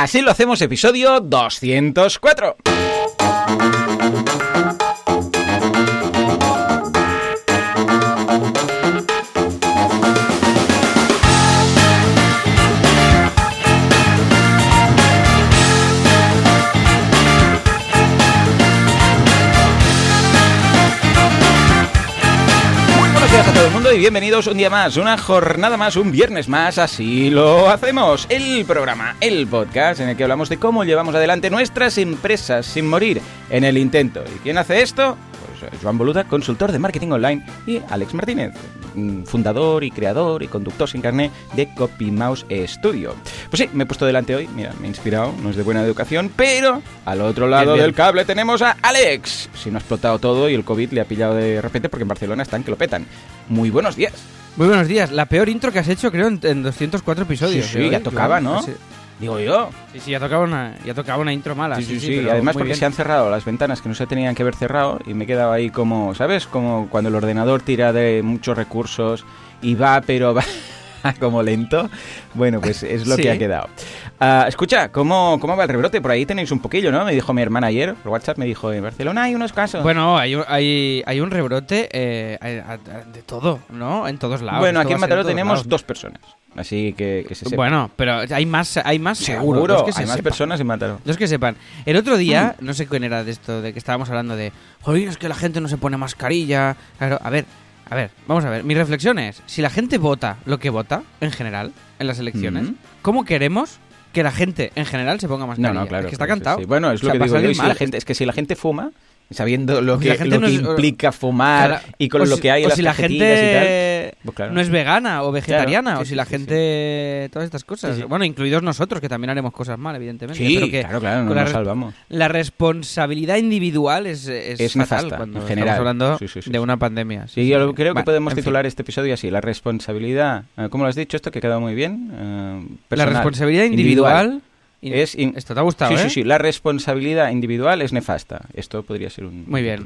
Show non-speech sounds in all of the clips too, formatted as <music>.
Así lo hacemos, episodio 204. Y bienvenidos un día más, una jornada más, un viernes más, así lo hacemos. El programa, el podcast en el que hablamos de cómo llevamos adelante nuestras empresas sin morir en el intento. ¿Y quién hace esto? Eh, Joan Boluda, consultor de marketing online, y Alex Martínez, mm, fundador y creador y conductor sin carné de CopyMouse Studio. Pues sí, me he puesto delante hoy, mira, me he inspirado, no es de buena educación, pero al otro lado del cable tenemos a Alex. Si no ha explotado todo y el COVID le ha pillado de repente porque en Barcelona están que lo petan. Muy buenos días. Muy buenos días. La peor intro que has hecho, creo, en, 204 episodios. Sí, sí ya tocaba, ¿no? Digo yo. Sí, sí, ya tocaba una, ya tocaba una intro mala. Sí, sí, sí. además porque se han cerrado las ventanas que no se tenían que haber cerrado y me he quedado ahí como, ¿sabes? Como cuando el ordenador tira de muchos recursos y va, pero va <laughs> como lento. Bueno, pues es lo que ha quedado. Uh, escucha, ¿cómo, ¿cómo va el rebrote? Por ahí tenéis un poquillo, ¿no? Me dijo mi hermana ayer, por WhatsApp me dijo, en Barcelona hay unos casos. Bueno, hay, hay, hay un rebrote eh, de todo, ¿no? En todos lados. Bueno, aquí en Mataró tenemos dos personas. Así que, que se sepa. Bueno, pero hay más, hay más seguro. seguro que hay más personas en Mataró. Los que sepan. El otro día, mm. no sé quién era de esto, de que estábamos hablando de, joder, es que la gente no se pone mascarilla. Claro, a ver, a ver, vamos a ver. Mi reflexión es, si la gente vota lo que vota, en general, en las elecciones, mm. ¿cómo queremos que la gente en general se ponga mascarilla? No, no, claro. Es que está cantado. Bueno, es lo que digo yo. Si la gente, es que si la gente fuma, sabiendo lo que, lo que implica fumar y con lo que hay en las si la gente pues no es vegana o vegetariana o si la gente todas estas cosas. Bueno incluidos nosotros que también haremos cosas mal evidentemente sí claro claro no nos salvamos. la responsabilidad individual es es, fatal cuando estamos hablando de una pandemia. Sí, yo creo que podemos titular este episodio así la responsabilidad eh, ¿cómo lo has dicho esto que ha quedado muy bien eh, la responsabilidad individual es Esto te ha gustado, Sí, ¿eh? sí, sí. La responsabilidad individual es nefasta. Esto podría ser un Muy bien.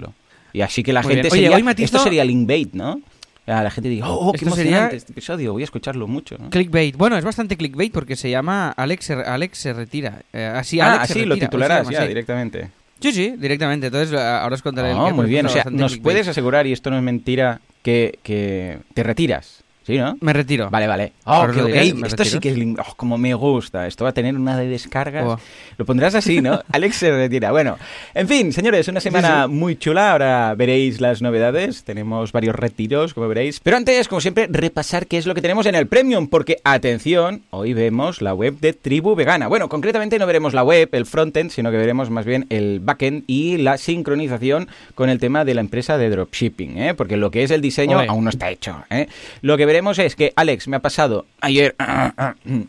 Y así que la gente sería... Esto sería linkbait, ¿no? la gente diga, oh, qué emocionante este episodio, voy a escucharlo mucho. Clickbait. Bueno, es bastante clickbait porque se llama Alex, Alex se retira. Eh, así, ah, Alex así lo titularás ya directamente. Sí, sí, directamente. Entonces, ahora os contaré oh, Muy bien, o sea, nos puedes asegurar, y esto no es mentira, que, que te retiras. ¿Sí, no? Me retiro. Vale, vale. Oh, Esto sí que es oh, como me gusta. Esto va a tener una de descargas. Oh. Lo pondrás así, ¿no? <laughs> Alex se retira. Bueno, en fin, señores, una semana muy chula. Ahora veréis las novedades. Tenemos varios retiros, como veréis. Pero antes, como siempre, repasar qué es lo que tenemos en el Premium. Porque, atención, hoy vemos la web de Tribu Vegana. Bueno, concretamente no veremos la web, el frontend, sino que veremos más bien el backend y la sincronización con el tema de la empresa de dropshipping, ¿eh? Porque lo que es el diseño aún no está hecho, ¿eh? Lo que veremos es que Alex me ha pasado ayer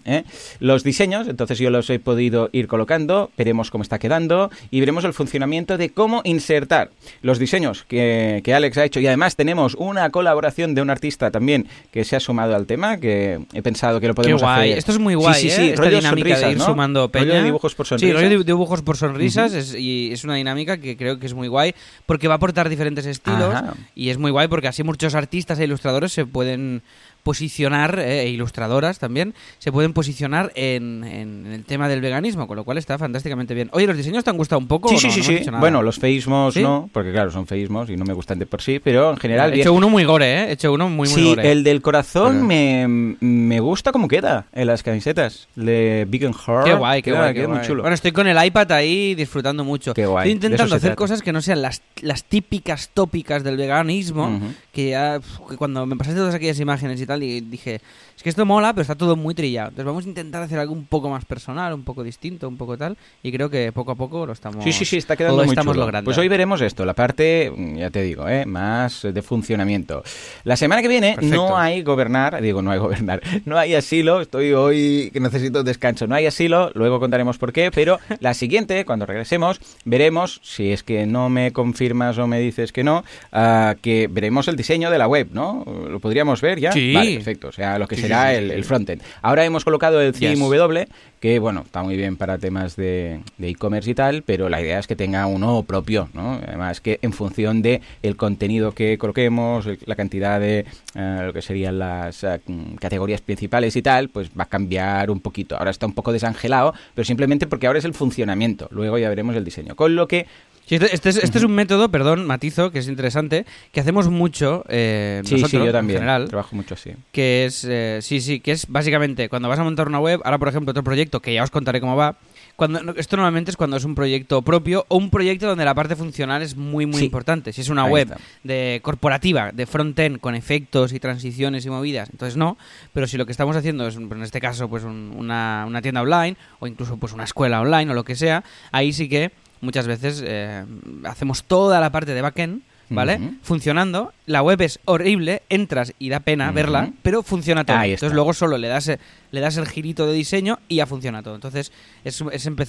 ¿eh? los diseños, entonces yo los he podido ir colocando, veremos cómo está quedando y veremos el funcionamiento de cómo insertar los diseños que, Alex ha hecho y además tenemos una colaboración de un artista también que se ha sumado al tema, que he pensado que lo podemos Qué guay. Esto es muy guay, sí, sí, sí. ¿eh? Esta dinámica de ir sumando peña. Rollo de dibujos por sonrisas. Sí, rollo de dibujos por sonrisas es, y es una dinámica que creo que es muy guay porque va a aportar diferentes estilos y es muy guay porque así muchos artistas e ilustradores se pueden posicionar, eh, e ilustradoras también, se pueden posicionar en, en, el tema del veganismo, con lo cual está fantásticamente bien. Oye, ¿los diseños te han gustado un poco? Sí, sí, sí, sí. Bueno, los feismos no, porque claro, son feismos y no me gustan de por sí, pero en general... He hecho uno muy gore, ¿eh? He hecho uno muy, muy sí, el del corazón me, me, gusta como queda en las camisetas de Big and Heart. Qué guay, qué guay, qué muy chulo. Bueno, estoy con el iPad ahí disfrutando mucho. Qué guay. Estoy intentando hacer cosas que no sean las, las típicas tópicas del veganismo, que ya que cuando me pasaste todas aquellas imágenes y tal, y dije, es que esto mola, pero está todo muy trillado. Entonces vamos a intentar hacer algo un poco más personal, un poco distinto, un poco tal. Y creo que poco a poco lo estamos Sí, sí, sí, está quedando muy estamos logrando. Pues hoy veremos esto, la parte, mm, ya te digo, ¿eh? más de funcionamiento. La semana que viene no hay gobernar, digo, no hay gobernar, <laughs> no hay asilo, estoy hoy que necesito descanso, no hay asilo, luego contaremos por qué, pero <laughs> la siguiente, cuando regresemos, veremos, si es que no me confirmas o me dices que no, uh, que veremos el diseño de la web, ¿no? Lo podríamos ver ya. Sí, Vale, perfecto. O sea, lo que será el, frontend. Ahora hemos colocado el theme W, que bueno, está muy bien para temas de e-commerce y tal, pero la idea es que tenga uno propio, ¿no? Además que en función de el contenido que coloquemos, la cantidad de eh, lo que serían las eh, categorías principales y tal, pues va a cambiar un poquito. Ahora está un poco desangelado, pero simplemente porque ahora es el funcionamiento. Luego ya veremos el diseño. Con lo que este, este, es, este, es, un método, perdón, matizo, que es interesante, que hacemos mucho eh, sí, nosotros, sí, yo también. en general. Trabajo mucho así. Que es, eh, sí, sí, que es básicamente cuando vas a montar una web, ahora por ejemplo otro proyecto que ya os contaré cómo va, cuando esto normalmente es cuando es un proyecto propio o un proyecto donde la parte funcional es muy muy importante. Si es una web de corporativa, de front-end con efectos y transiciones y movidas, entonces no. Pero si lo que estamos haciendo es, en este caso, pues una, una tienda online o incluso pues una escuela online o lo que sea, ahí sí que muchas veces eh, hacemos toda la parte de backend, ¿vale? Funcionando. La web es horrible, entras y da pena verla, pero funciona todo. Entonces luego solo le das, le das el girito de diseño y ya funciona todo. Entonces es,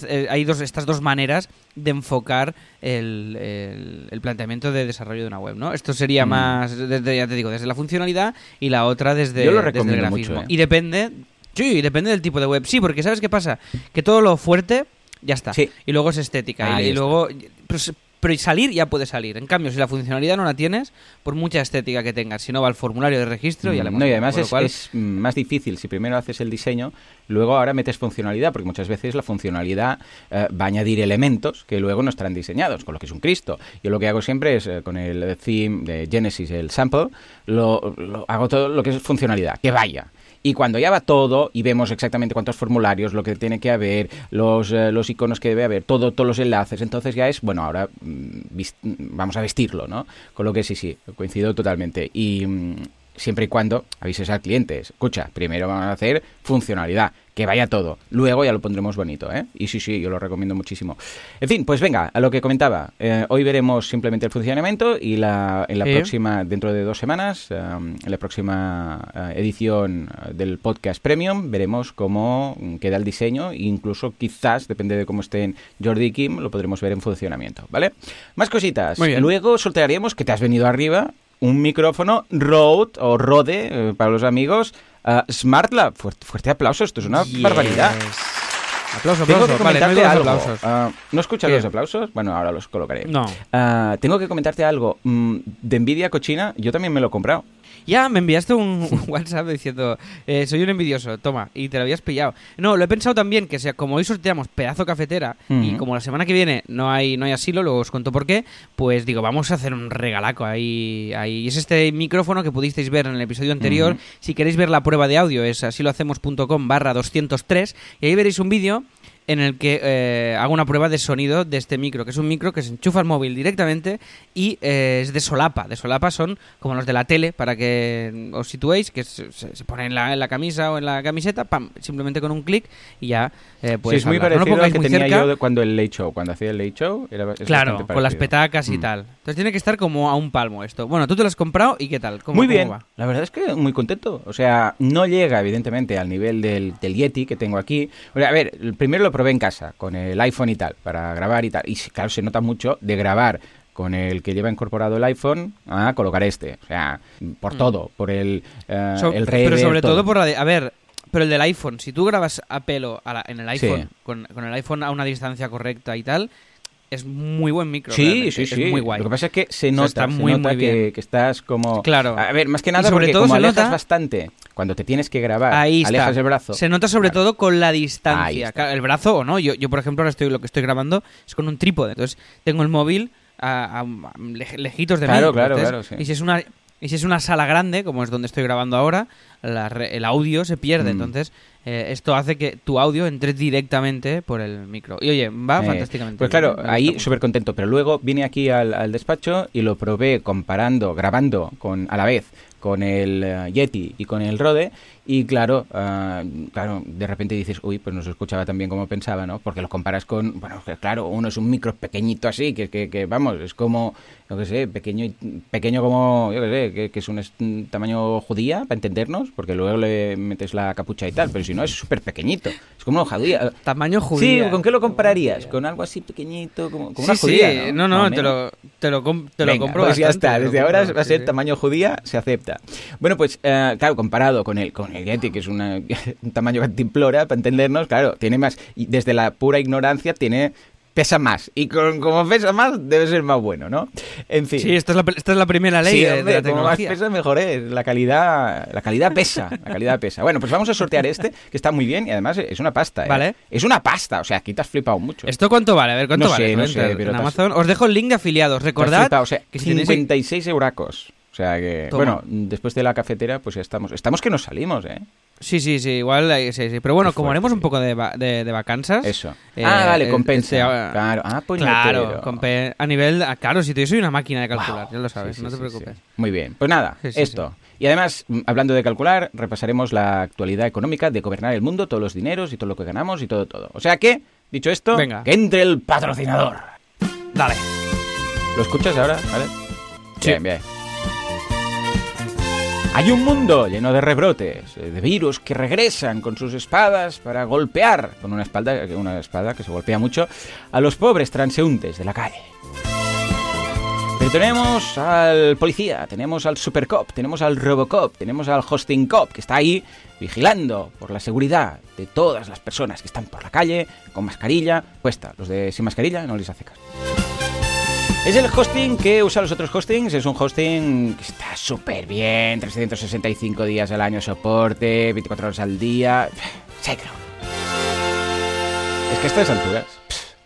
eh, hay dos, estas dos maneras de enfocar el, el, planteamiento de desarrollo de una web, ¿no? Esto sería más, desde, ya te digo, desde la funcionalidad y la otra desde, Yo lo desde el grafismo. ¿eh? Y depende... Sí, depende del tipo de web. Sí, porque ¿sabes qué pasa? Que todo lo fuerte ya está. Y luego es estética. y, luego. Pero, salir ya puede salir. En cambio, si la funcionalidad no la tienes, por mucha estética que tengas, si no va al formulario de registro y, mm, no, y además es, más difícil. Si primero haces el diseño, luego ahora metes funcionalidad, porque muchas veces la funcionalidad eh, va a añadir elementos que luego no estarán diseñados, con lo que es un Cristo. Yo lo que hago siempre es, eh, con el theme de Genesis, el sample, lo, hago todo lo que es funcionalidad, que vaya. Y cuando ya va todo y vemos exactamente cuántos formularios, lo que tiene que haber, los, eh, los iconos que debe haber, todo, todos los enlaces, entonces ya es, bueno, ahora mm, vamos a vestirlo, ¿no? Con lo que sí, sí, coincido totalmente. Y mm, siempre y cuando avises al cliente, escucha, primero vamos a hacer funcionalidad que vaya todo. Luego ya lo pondremos bonito, ¿eh? Y sí, sí, yo lo recomiendo muchísimo. En fin, pues venga, a lo que comentaba. Eh, hoy veremos simplemente el funcionamiento y la, en la próxima, dentro de dos semanas, um, en la próxima uh, edición del podcast Premium, veremos cómo queda el diseño e incluso quizás, depende de cómo estén Jordi y Kim, lo podremos ver en funcionamiento, ¿vale? Más cositas. Luego soltaríamos que te has venido arriba un micrófono Rode o Rode eh, para los amigos Uh, Smart Lab, fuerte, aplauso, esto es una barbaridad. Aplauso, aplauso. Tengo que comentarte algo. Uh, ¿No escuchas los aplausos? Bueno, ahora los colocaré. No. Uh, tengo que comentarte algo. Mm, de Nvidia cochina, yo también me lo he comprado. Ya, me enviaste <laughs> un, WhatsApp diciendo, eh, soy un envidioso, toma, y te lo habías pillado. No, lo he pensado también que sea, como hoy sorteamos pedazo cafetera y como la semana que viene no hay, no hay asilo, luego os cuento por qué, pues digo, vamos a hacer un regalaco ahí. ahí. Y es este micrófono que pudisteis ver en el episodio anterior. Si queréis ver la prueba de audio es asilohacemos.com barra 203 y ahí veréis un vídeo en el que eh, hago una prueba de sonido de este micro, que es un micro que se enchufa al móvil directamente y eh, es de solapa. De solapa son como los de la tele, para que os situéis, que se, se pone en la, en la, camisa o en la camiseta, pam, simplemente con un clic y ya eh, puedes Sí, es muy parecido al que tenía yo cuando el Late Show, cuando hacía el Late Show. Era, claro, con las petacas y mm. tal. Entonces tiene que estar como a un palmo esto. Bueno, tú te lo has comprado y ¿qué tal? ¿Cómo, muy bien. La verdad es que muy contento. O sea, no llega evidentemente al nivel del, del Yeti que tengo aquí. O sea, a ver, primero lo probé en casa con el iPhone y tal, para grabar y tal. Y claro, se nota mucho de grabar con el que lleva incorporado el iPhone a colocar este. O sea, por mm. todo, por el, uh, el Pero sobre todo. por la de... A ver, pero el del iPhone, si tú grabas a pelo en el iPhone, con, con, el iPhone a una distancia correcta y tal, es muy buen micro. Sí, sí, sí. Es muy guay. Lo que pasa es que se nota, muy, se nota que, que, estás como... Claro. A ver, más que nada sobre porque todo como alejas nota... bastante cuando te tienes que grabar, Ahí alejas el brazo. Se nota sobre todo con la distancia. el brazo o no. Yo, yo, por ejemplo, ahora estoy lo que estoy grabando es con un trípode. Entonces, tengo el móvil a, lejitos de mí. Claro, claro, claro. Y si es una y si es una sala grande, como es donde estoy grabando ahora, el audio se pierde. Mm. Entonces, eh, esto hace que tu audio entre directamente por el micro. Y oye, va eh, fantásticamente. Pues claro, ahí súper contento. Pero luego vine aquí al, despacho y lo probé comparando, grabando con a la vez con el eh, Yeti y con el Rode y claro, ah, claro, de repente dices, uy, pues no se escuchaba tan bien como pensaba, ¿no? Porque lo comparas con, bueno, claro, uno es un micro pequeñito así, que, que, vamos, es como, yo qué sé, pequeño, pequeño como, yo qué sé, que, es un, tamaño judía, para entendernos, porque luego le metes la capucha y tal, pero si no es súper pequeñito. Es como una judía. Tamaño judía. Sí, ¿con qué lo compararías? ¿Con algo así pequeñito, como, una judía? Sí, no, no, te lo, te lo, te lo compro pues ya está, desde ahora va a ser tamaño judía, se acepta. Bueno, pues eh, claro, comparado con el, con el Yeti, que es una, <laughs> un tamaño cantimplora, para entendernos, claro, tiene más, y desde la pura ignorancia tiene pesa más. Y con, como pesa más, debe ser más bueno, ¿no? En fin. Sí, esta es la, esta es la primera ley de, la tecnología. Como más pesa, mejor es. La calidad, la calidad pesa. La calidad pesa. Bueno, pues vamos a sortear este, que está muy bien y además es una pasta. ¿eh? Vale. Es una pasta, o sea, aquí te has flipado mucho. ¿Esto cuánto vale? A ver, ¿cuánto no vale? Sé, no sé, pero en Amazon. Os dejo el link de afiliados. Recordad o sea, que 56 euracos. O sea que, bueno, después de la cafetera, pues ya estamos. Estamos que nos salimos, ¿eh? Sí, sí, sí, igual, sí, sí. Pero bueno, como haremos un poco de, de, de vacanzas... Eso. Eh, ah, vale, compensa. claro, ah, Claro, a nivel... Ah, claro, si yo soy una máquina de calcular, ya lo sabes, no te preocupes. Muy bien, pues nada, esto. Y además, mm, hablando de calcular, repasaremos la actualidad económica de gobernar el mundo, todos los dineros y todo lo que ganamos y todo, todo. O sea que, dicho esto, Venga. que entre el patrocinador. Dale. ¿Lo escuchas ahora? ¿Vale? Bien, bien. Hay un mundo lleno de rebrotes, eh, de virus que regresan con sus espadas para golpear, con una espada, una espada que se golpea mucho, a los pobres transeúntes de la calle. Pero tenemos al policía, tenemos al supercop, tenemos al robocop, tenemos al hosting cop que está ahí vigilando por la seguridad de todas las personas que están por la calle con mascarilla. Cuesta, los de sin mascarilla no les hace caso. Es el hosting que usa los otros hostings. Es un hosting que está súper bien. 365 días al año soporte, 24 horas al día. <sighs> SiteGround. Es que a estas alturas,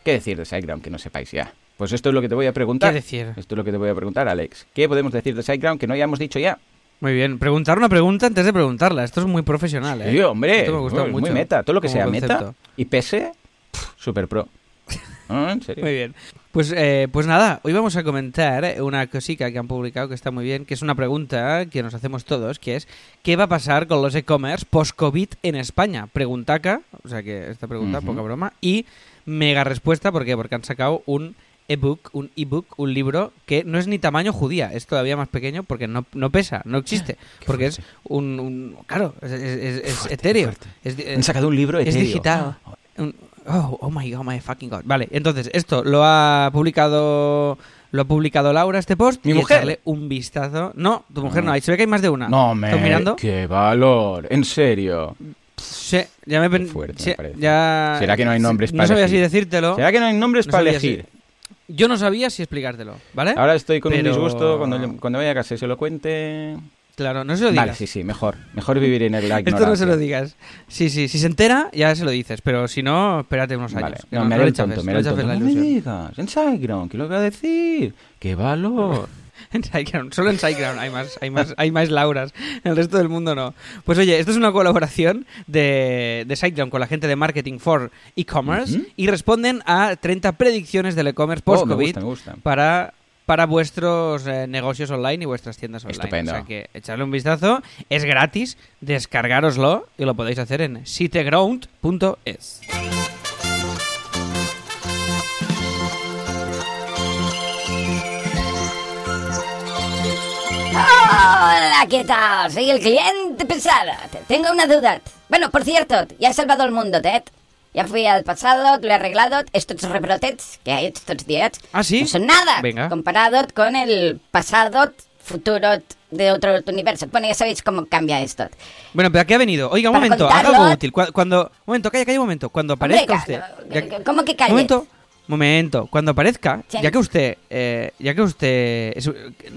¿qué decir de SiteGround que no sepáis ya? Pues esto es lo que te voy a preguntar. ¿Qué decir? Esto es lo que te voy a preguntar, Alex. ¿Qué podemos decir de SiteGround que no hayamos dicho ya? Muy bien, preguntar una pregunta antes de preguntarla. Esto es muy profesional, ¿eh? Sí, hombre. Esto me gusta mucho. Muy meta. Todo lo que sea meta y pese, super pro. <laughs> ¿En serio? Muy bien. Pues, eh, pues nada, hoy vamos a comentar una cosita que han publicado que está muy bien, que es una pregunta que nos hacemos todos, que es ¿qué va a pasar con los e-commerce post-COVID en España? Preguntaca, o sea que esta pregunta, poca broma, y mega respuesta, ¿por qué? Porque han sacado un ebook, un ebook, un libro que no es ni tamaño judía, es todavía más pequeño porque no, no pesa, no existe, <gasps> porque es un, claro, es, etéreo. han sacado un libro etéreo. Es digital. Oh, oh my god, my fucking god. Vale, entonces, esto lo ha publicado lo ha publicado Laura este post. Mi y mujer. un vistazo. No, tu mujer no. Ahí se ve que hay más de una. No, me. mirando? Qué valor. En serio. Sí, ya me fuerte, ya... ¿Será que no hay nombres para No sabía si decírtelo. ¿Será que no hay nombres para elegir? Yo no sabía si explicártelo, ¿vale? Ahora estoy con un disgusto. Cuando, cuando vaya a casa y se lo cuente. Claro, no se lo digas. Vale, sí, sí, mejor. Mejor vivir en el <laughs> ignorancia. Esto no se lo digas. Sí, sí, si se entera, ya se lo dices. Pero si no, espérate unos años. Vale. No, me haré el tonto, me el tonto. No me digas, en SiteGround, ¿qué lo voy a decir? ¡Qué valor! <laughs> en SiteGround, solo en SiteGround hay más, hay más, hay más Lauras. En el resto del mundo no. Pues oye, esto es una colaboración de, de SiteGround con la gente de Marketing for E-Commerce y responden a 30 predicciones del e-commerce post-COVID oh, para para vuestros eh, negocios online y vuestras tiendas online. Estupendo. O sea que echarle un vistazo, es gratis, descargaroslo y lo podéis hacer en siteground.es. Hola, ¿qué tal? Soy el cliente pesado. Tengo una duda. Bueno, por cierto, ya he salvado el mundo, Ted. Ya fui al pasado, lo he arreglado. Estos rebrotets que hay estos días ¿Ah, sí? no son nada Venga. comparado con el pasado, futuro de otro universo. Bueno, ya sabéis cómo cambia esto. Bueno, pero ¿a qué ha venido? Oiga, un momento, haga algo útil. Cuando, un momento, calla, calla un momento. Cuando aparezca usted... ¿Cómo que? Un momento, momento. Cuando aparezca, ya que usted, eh, ya que usted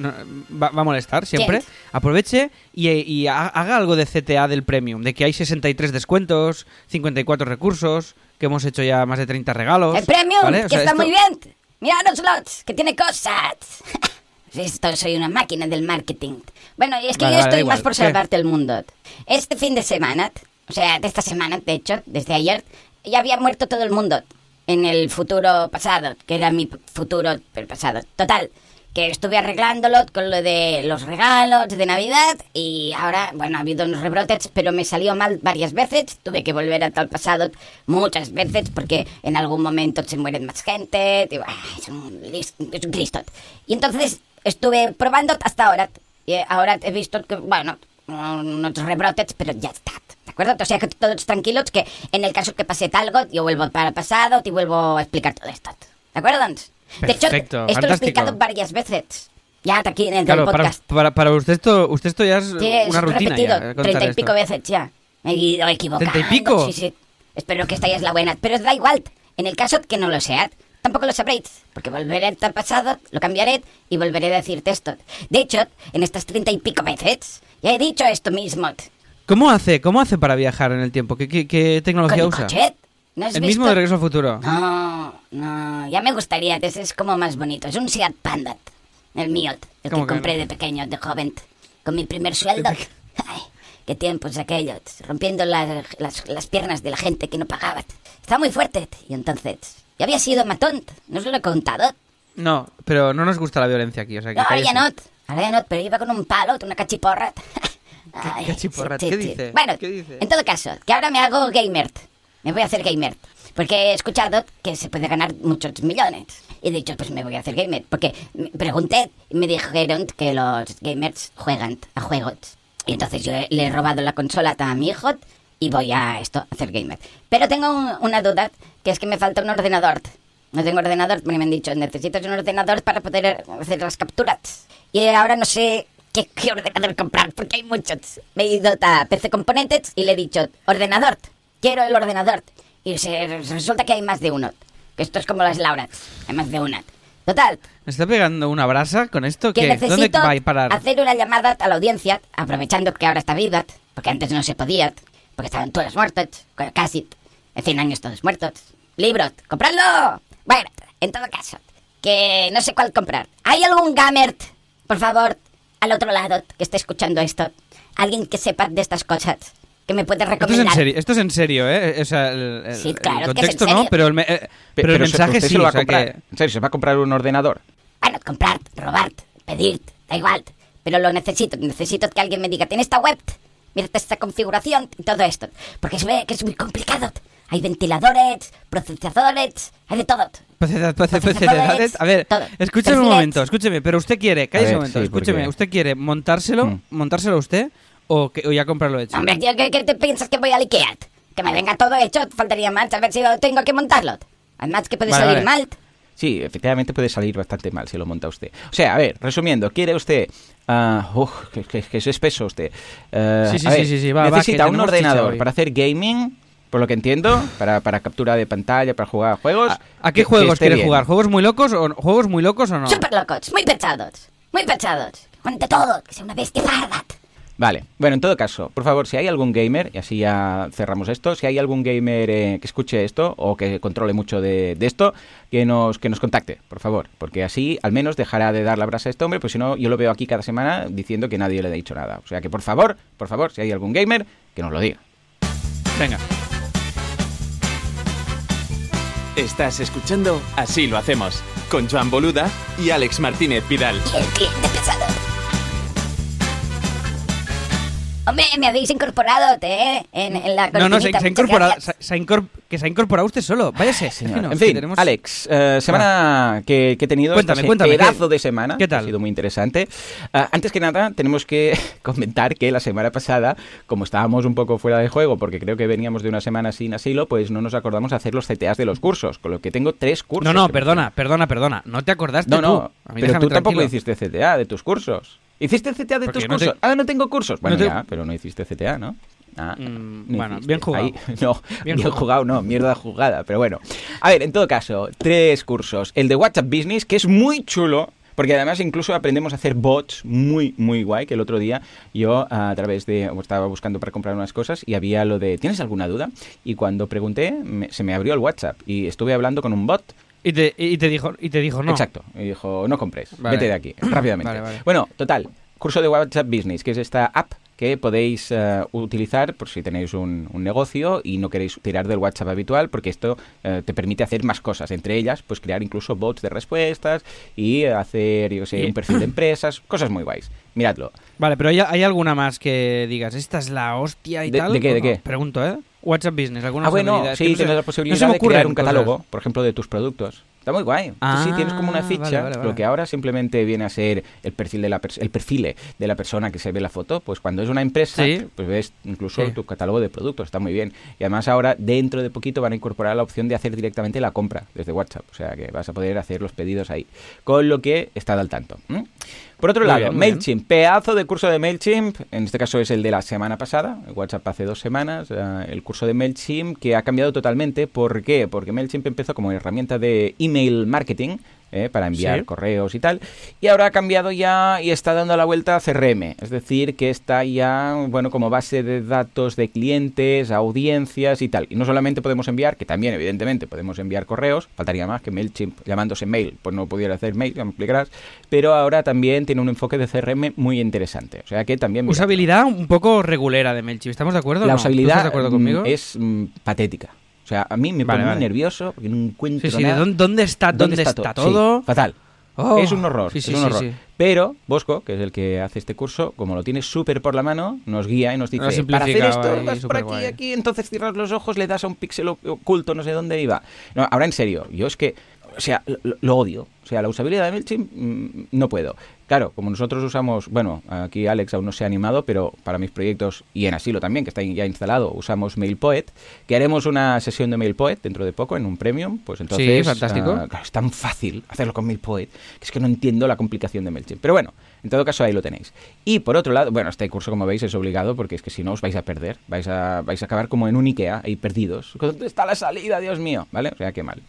va, a molestar siempre, aproveche y, haga algo de CTA del Premium, de que hay 63 descuentos, 54 recursos, que hemos hecho ya más de 30 regalos. El Premium, que está muy bien. Mira los slots, que tiene cosas. <laughs> Esto soy una máquina del marketing. Bueno, y es que yo estoy más por salvarte el mundo. Este fin de semana, o sea, de esta semana, de hecho, desde ayer, ya había muerto todo el mundo en el futuro pasado, que era mi futuro pasado. Total, que estuve arreglándolo con lo de los regalos de Navidad y ahora, bueno, ha habido unos rebrotes, pero me salió mal varias veces. Tuve que volver a tal pasado muchas veces porque en algún momento se mueren más gente. Digo, es un. Y entonces estuve probando hasta ahora. Y ahora he visto que, bueno, unos rebrotes, pero ya está. ¿De acuerdo? O sea, que todos tranquilos, que en el caso que pase algo, yo vuelvo para el pasado, te vuelvo a explicar todo esto. ¿De acuerdo? de hecho, esto lo he explicado varias veces. Ya aquí en el podcast. Para, para, usted esto usted esto ya es una rutina. Ya, treinta y pico veces ya. Me he ido equivocando. ¿Treinta y pico? Sí, sí. Espero que esta ya es la buena. Pero da igual. En el caso que no lo sea, tampoco lo sabréis. Porque volveré al pasado, lo cambiaré y volveré a decirte esto. De hecho, en estas treinta y pico veces, ya he dicho esto mismo. ¿Cómo hace? ¿Cómo hace para viajar en el tiempo? ¿Qué, qué, tecnología usa? ¿No ¿El mismo de Regreso al Futuro? No, no, ya me gustaría, ese es como más bonito. Es un Seat Panda. El mío, el que, compré de pequeño, de joven, con mi primer sueldo. <laughs> Ay, qué tiempos aquellos, rompiendo las, las, piernas de la gente que no pagaba. Estaba muy fuerte y entonces, ya había sido matón, ¿no os lo he contado? No, pero no nos gusta la violencia aquí, o sea que... No, ahora ya no, ahora ya no, pero iba con un palo, una cachiporra. <laughs> ¿Qué, cachiporra? ¿Qué dice? Bueno, ¿Qué dice? en todo caso, que ahora me hago gamer. Me voy a hacer gamer. Porque he escuchado que se puede ganar muchos millones. Y he dicho, pues me voy a hacer gamer. Porque pregunté y me dijeron que los gamers juegan a juegos. Y entonces yo le he robado la consola a mi hijo y voy a esto, a hacer gamer. Pero tengo una duda, que es que me falta un ordenador. No tengo ordenador, porque me han dicho, necesitas un ordenador para poder hacer las capturas. Y ahora no sé qué, qué ordenador comprar, porque hay muchos. Me he ido a PC Componentes y le he dicho, ordenador, quiero el ordenador. Y se, resulta que hay más de uno. Que esto es como las Lauras. Hay más de una. Total. ¿Me está pegando una brasa con esto? Que ¿Dónde va a parar? hacer una llamada a la audiencia, aprovechando que ahora está viva, porque antes no se podía, porque estaban todos muertos, casi en 100 años todos muertos. Libros, ¡compradlo! Bueno, en todo caso, que no sé cuál comprar. ¿Hay algún gamer, por favor, al otro lado, que esté escuchando esto? Alguien que sepa de estas cosas que me puedes recomendar. Esto es en serio, esto es en serio ¿eh? O sea, el, sí, claro, el contexto no, pero el, eh, pero, el mensaje sí. Se lo va a comprar. En serio, se va a comprar un ordenador. Bueno, comprar, robar, pedir, da igual. Pero lo necesito, necesito que alguien me diga, tiene esta web, mira esta configuración y todo esto. Porque se ve que es muy complicado. Hay ventiladores, procesadores, hay de todo. Procesadores, a ver, escúcheme un momento, escúcheme, pero usted quiere, cállese un momento, escúcheme, ¿usted quiere montárselo, mm. montárselo usted? o, que, o ya comprarlo hecho? Hombre, tío, ¿qué, ¿qué, te piensas que voy a Ikea? Que me venga todo hecho, faltaría más, a ver si tengo que montarlo. Además que puede salir mal. Sí, efectivamente puede salir bastante mal si lo monta usted. O sea, a ver, resumiendo, ¿quiere usted... Uh, que, que, es espeso usted. Uh, sí, sí, sí, sí, sí, va, Necesita un ordenador para hacer gaming, por lo que entiendo, para, para captura de pantalla, para jugar a juegos. ¿A, qué juegos quiere jugar? ¿Juegos muy locos o juegos muy locos o no? Súper locos, muy pechados, muy pechados. Cuente todo, que sea una bestia barda. Vale, bueno, en todo caso, por favor, si hay algún gamer, y así ya cerramos esto, si hay algún gamer eh, que escuche esto o que controle mucho de, esto, que nos, que nos contacte, por favor, porque así al menos dejará de dar la brasa a este hombre, pues si no, yo lo veo aquí cada semana diciendo que nadie le ha dicho nada. O sea que, por favor, por favor, si hay algún gamer, que nos lo diga. Venga. Estás escuchando Así lo hacemos, con Joan Boluda y Alex Martínez Vidal. Hombre, me habéis incorporado, ¿eh? En, la No, no, se, ha incorporado, que se ha incorporado usted solo. Váyase. Señor. en fin, Alex, eh, semana que, he tenido cuéntame, este cuéntame, pedazo de semana. ¿Qué tal? Ha sido muy interesante. Uh, antes que nada, tenemos que <laughs> comentar que la semana pasada, como estábamos un poco fuera de juego, porque creo que veníamos de una semana sin asilo, pues no nos acordamos hacer los CTAs de los cursos, con lo que tengo tres cursos. No, no, perdona, perdona, perdona. No te acordaste No, no, pero tú tampoco hiciste CTA de tus cursos. ¿Hiciste CTA de tus cursos? Ah, no tengo cursos. Bueno, ya, pero no hiciste CTA, ¿no? Ah, mm, bueno, <laughs> bien jugado. no, bien, jugado. no, mierda jugada, pero bueno. A ver, en todo caso, tres cursos. El de WhatsApp Business, que es muy chulo, porque además incluso aprendemos a hacer bots muy, muy guay, que el otro día yo a través de, estaba buscando para comprar unas cosas y había lo de, ¿tienes alguna duda? Y cuando pregunté, se me abrió el WhatsApp y estuve hablando con un bot y te, y te, dijo, y te dijo no. Exacto. Y dijo, no compres, vete de aquí, <clears throat> rápidamente. Bueno, total, curso de WhatsApp Business, que es esta app que podéis eh, utilizar por si tenéis un, negocio y no queréis tirar del WhatsApp habitual, porque esto eh, te permite hacer más cosas, entre ellas, pues crear incluso bots de respuestas y hacer, yo sé, un perfil de <clears throat> empresas, cosas muy guays. Miradlo. Vale, pero ¿hay, ¿hay, alguna más que digas, esta es la hostia y tal? ¿De qué? ¿De qué? Pregunto, ¿eh? WhatsApp Business, alguna Ah, bueno, sí, tienes la posibilidad de crear un catálogo, por ejemplo, de tus productos. Está muy guay. sí, tienes como una ah, ficha, lo que ahora simplemente viene a ser el perfil de la el perfil de la persona que se ve la foto, pues cuando es una empresa, pues ves incluso tu catálogo de productos, está muy bien. Y además ahora dentro de poquito van a incorporar la opción de hacer directamente la compra desde WhatsApp, o sea que vas a poder hacer los pedidos ahí, con lo que está al tanto. Por otro lado, MailChimp, pedazo de curso de MailChimp, en este caso es el de la semana pasada, WhatsApp hace dos semanas, eh, el curso de MailChimp que ha cambiado totalmente. ¿Por qué? Porque MailChimp empezó como herramienta de email marketing, ¿eh? para enviar correos y tal. Y ahora ha cambiado ya y está dando la vuelta a CRM, es decir, que está ya, bueno, como base de datos de clientes, audiencias y tal. Y no solamente podemos enviar, que también evidentemente podemos enviar correos, faltaría más que MailChimp llamándose mail, pues no pudiera hacer mail, ya me explicarás, pero ahora también tiene un enfoque de CRM muy interesante. O sea que también... Usabilidad un poco regulera de MailChimp, ¿estamos de acuerdo? La usabilidad de acuerdo conmigo? Es mm, patética. O sea, a mí me pone muy nervioso porque no encuentro sí, sí, nada. ¿Dónde está, dónde, está, todo? fatal. Oh, es un horror, es un horror. Pero Bosco, que es el que hace este curso, como lo tiene súper por la mano, nos guía y nos dice, para hacer esto, vas por aquí, aquí, entonces cierras los ojos, le das a un píxel oculto, no sé dónde iba. No, ahora en serio, yo es que, o sea, lo, odio. O sea, la usabilidad de MailChimp mm, no puedo. Claro, como nosotros usamos, bueno, aquí Alex aún no se ha animado, pero para mis proyectos y en Asilo también, que está ya instalado, usamos MailPoet, que haremos una sesión de MailPoet dentro de poco en un premium, pues entonces... Sí, fantástico. Ah, es tan fácil hacerlo con MailPoet, que es que no entiendo la complicación de MailChimp. Pero bueno, en todo caso ahí lo tenéis. Y por otro lado, bueno, este curso como veis es obligado porque es que si no os vais a perder, vais a, vais a acabar como en un Ikea, ahí perdidos. ¿Dónde está la salida, Dios mío? ¿Vale? O sea, qué mal.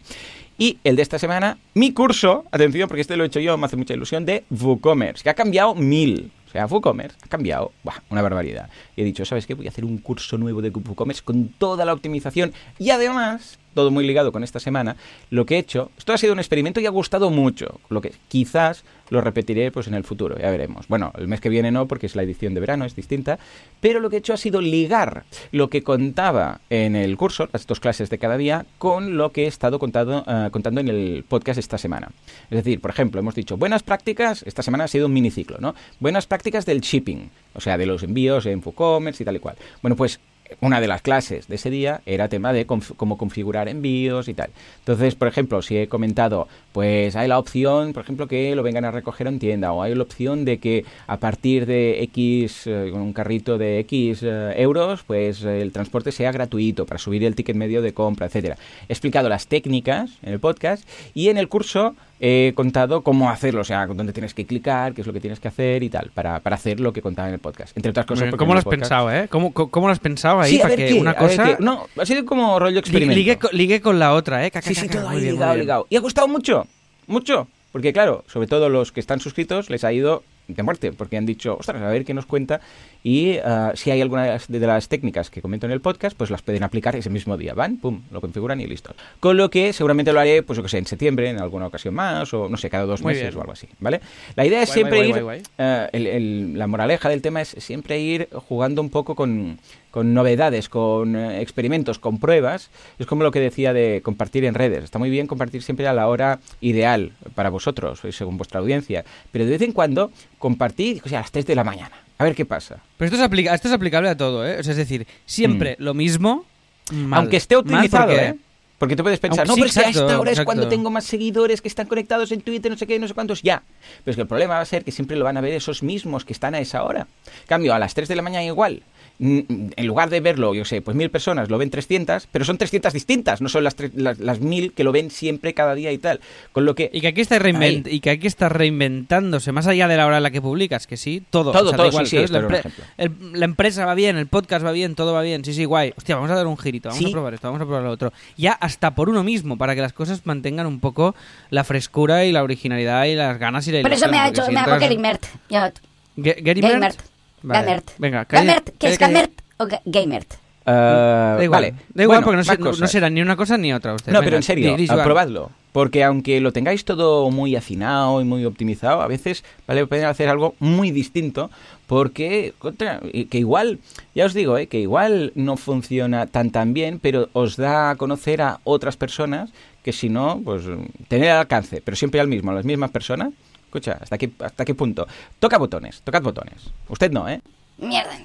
Y el de esta semana, mi curso, atención, porque este lo he hecho yo, me hace mucha ilusión, de WooCommerce, que ha cambiado mil. O sea, WooCommerce ha cambiado, una barbaridad. Y he dicho, ¿sabes qué? Voy a hacer un curso nuevo de WooCommerce con toda la optimización y además todo muy ligado con esta semana, lo que he hecho, esto ha sido un experimento y ha gustado mucho, lo que quizás lo repetiré pues en el futuro, ya veremos. Bueno, el mes que viene no, porque es la edición de verano, es distinta, pero lo que he hecho ha sido ligar lo que contaba en el curso, las dos clases de cada día, con lo que he estado eh, contando en el podcast esta semana. Es decir, por ejemplo, hemos dicho buenas prácticas, esta semana ha sido un miniciclo, ¿no? Buenas prácticas del shipping, o sea, de los envíos en FooCommerce y tal y cual. Bueno, pues una de las clases de ese día era tema de cómo configurar envíos y tal. Entonces, por ejemplo, si he comentado, pues hay la opción, por ejemplo, que lo vengan a recoger en tienda, o hay la opción de que a partir de X, eh, un carrito de X eh, euros, pues el transporte sea gratuito para subir el ticket medio de compra, etcétera. He explicado las técnicas en el podcast y en el curso he contado cómo hacerlo, o sea, dónde tienes que clicar, qué es lo que tienes que hacer y tal, para, para hacer lo que contaba en el podcast. Entre otras cosas. ¿Cómo lo has pensado, eh? ¿Cómo, ¿Cómo, lo has pensado ahí? para que una cosa. no, ha sido como rollo experimento. Ligue, con la otra, ¿eh? sí, sí, todo ahí ligado, ligado. Y ha gustado mucho, mucho. Porque claro, sobre todo los que están suscritos les ha ido de muerte, porque han dicho, ostras, a ver qué nos cuenta y ah, si hay alguna de las, técnicas que comento en el podcast, pues las pueden aplicar ese mismo día. Van, pum, lo configuran y listo. Con lo que seguramente lo haré, pues yo que sé, en septiembre, en alguna ocasión más, o no sé, cada dos meses o algo así, ¿vale? La idea es siempre ir, ah, la moraleja del tema es siempre ir jugando un poco con, novedades, con eh, experimentos, con pruebas. Es como lo que decía de compartir en redes. Está muy bien compartir siempre a la hora ideal para vosotros, según vuestra audiencia. Pero de vez en cuando compartir, o sea, a las 3 de la mañana. A ver qué pasa. Pero esto es, esto es aplicable a todo, ¿eh? es decir, siempre mm. lo mismo. Aunque esté optimizado, porque... ¿eh? Porque tú puedes pensar, no, pero si a esta hora es cuando tengo más seguidores que están conectados en Twitter, no sé qué, no sé cuántos, ya. Pero es que el problema va a ser que siempre lo van a ver esos mismos que están a esa hora. Cambio, a las 3 de la mañana igual, en lugar de verlo, yo sé, pues mil personas lo ven 300, pero son 300 distintas, no son las, las, mil que lo ven siempre, cada día y tal. Con lo que... Y que aquí está, reinvent y que aquí está reinventándose, más allá de la hora en la que publicas, que sí, todo. Todo, todo, igual, sí, la, empresa va bien, el podcast va bien, todo va bien, sí, sí, guay. Hostia, vamos a dar un girito, vamos a probar esto, vamos a probar lo otro. Ya hasta por uno mismo, para que las cosas mantengan un poco la frescura y la originalidad y las ganas y la Por eso me ha hecho, me hago Gary Mert. Gary Mert. Gamert. Venga, Gamert, ¿qué es Gamert o Gamert? Uh, da igual, vale. da igual porque no, será ni una cosa ni otra. Usted. No, pero en serio, probadlo. Porque aunque lo tengáis todo muy afinado y muy optimizado, a veces vale la pena hacer algo muy distinto porque que igual, ya os digo, ¿eh? que igual no funciona tan tan bien, pero os da a conocer a otras personas que si no, pues tener al alcance, pero siempre al mismo, a las mismas personas, Escucha, ¿hasta qué, ¿hasta qué punto? Toca botones, tocad botones. Usted no, ¿eh? Mierda.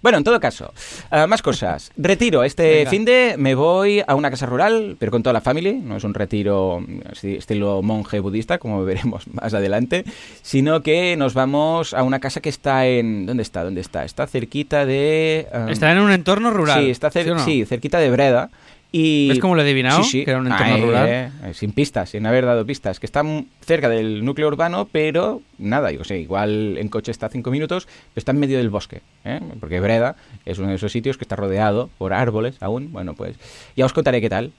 Bueno, en todo caso, uh, más cosas. Retiro. Este fin de me voy a una casa rural, pero con toda la familia. No es un retiro estilo monje budista, como <laughs> veremos más adelante, sino que nos vamos a una casa que está en... ¿Dónde está? ¿Dónde está? Está cerquita de... está en un entorno rural. Sí, está ¿sí, cerquita de Breda. Y... ¿Ves cómo lo he adivinado? Sí, sí. Que era un entorno rural. Eh, eh, sin pistas, sin haber dado pistas. Que está cerca del núcleo urbano, pero nada, yo sé, igual en coche está cinco minutos, pero está en medio del bosque. ¿eh? Porque Breda es uno de esos sitios que está rodeado por árboles aún. Bueno, pues ya os contaré qué tal.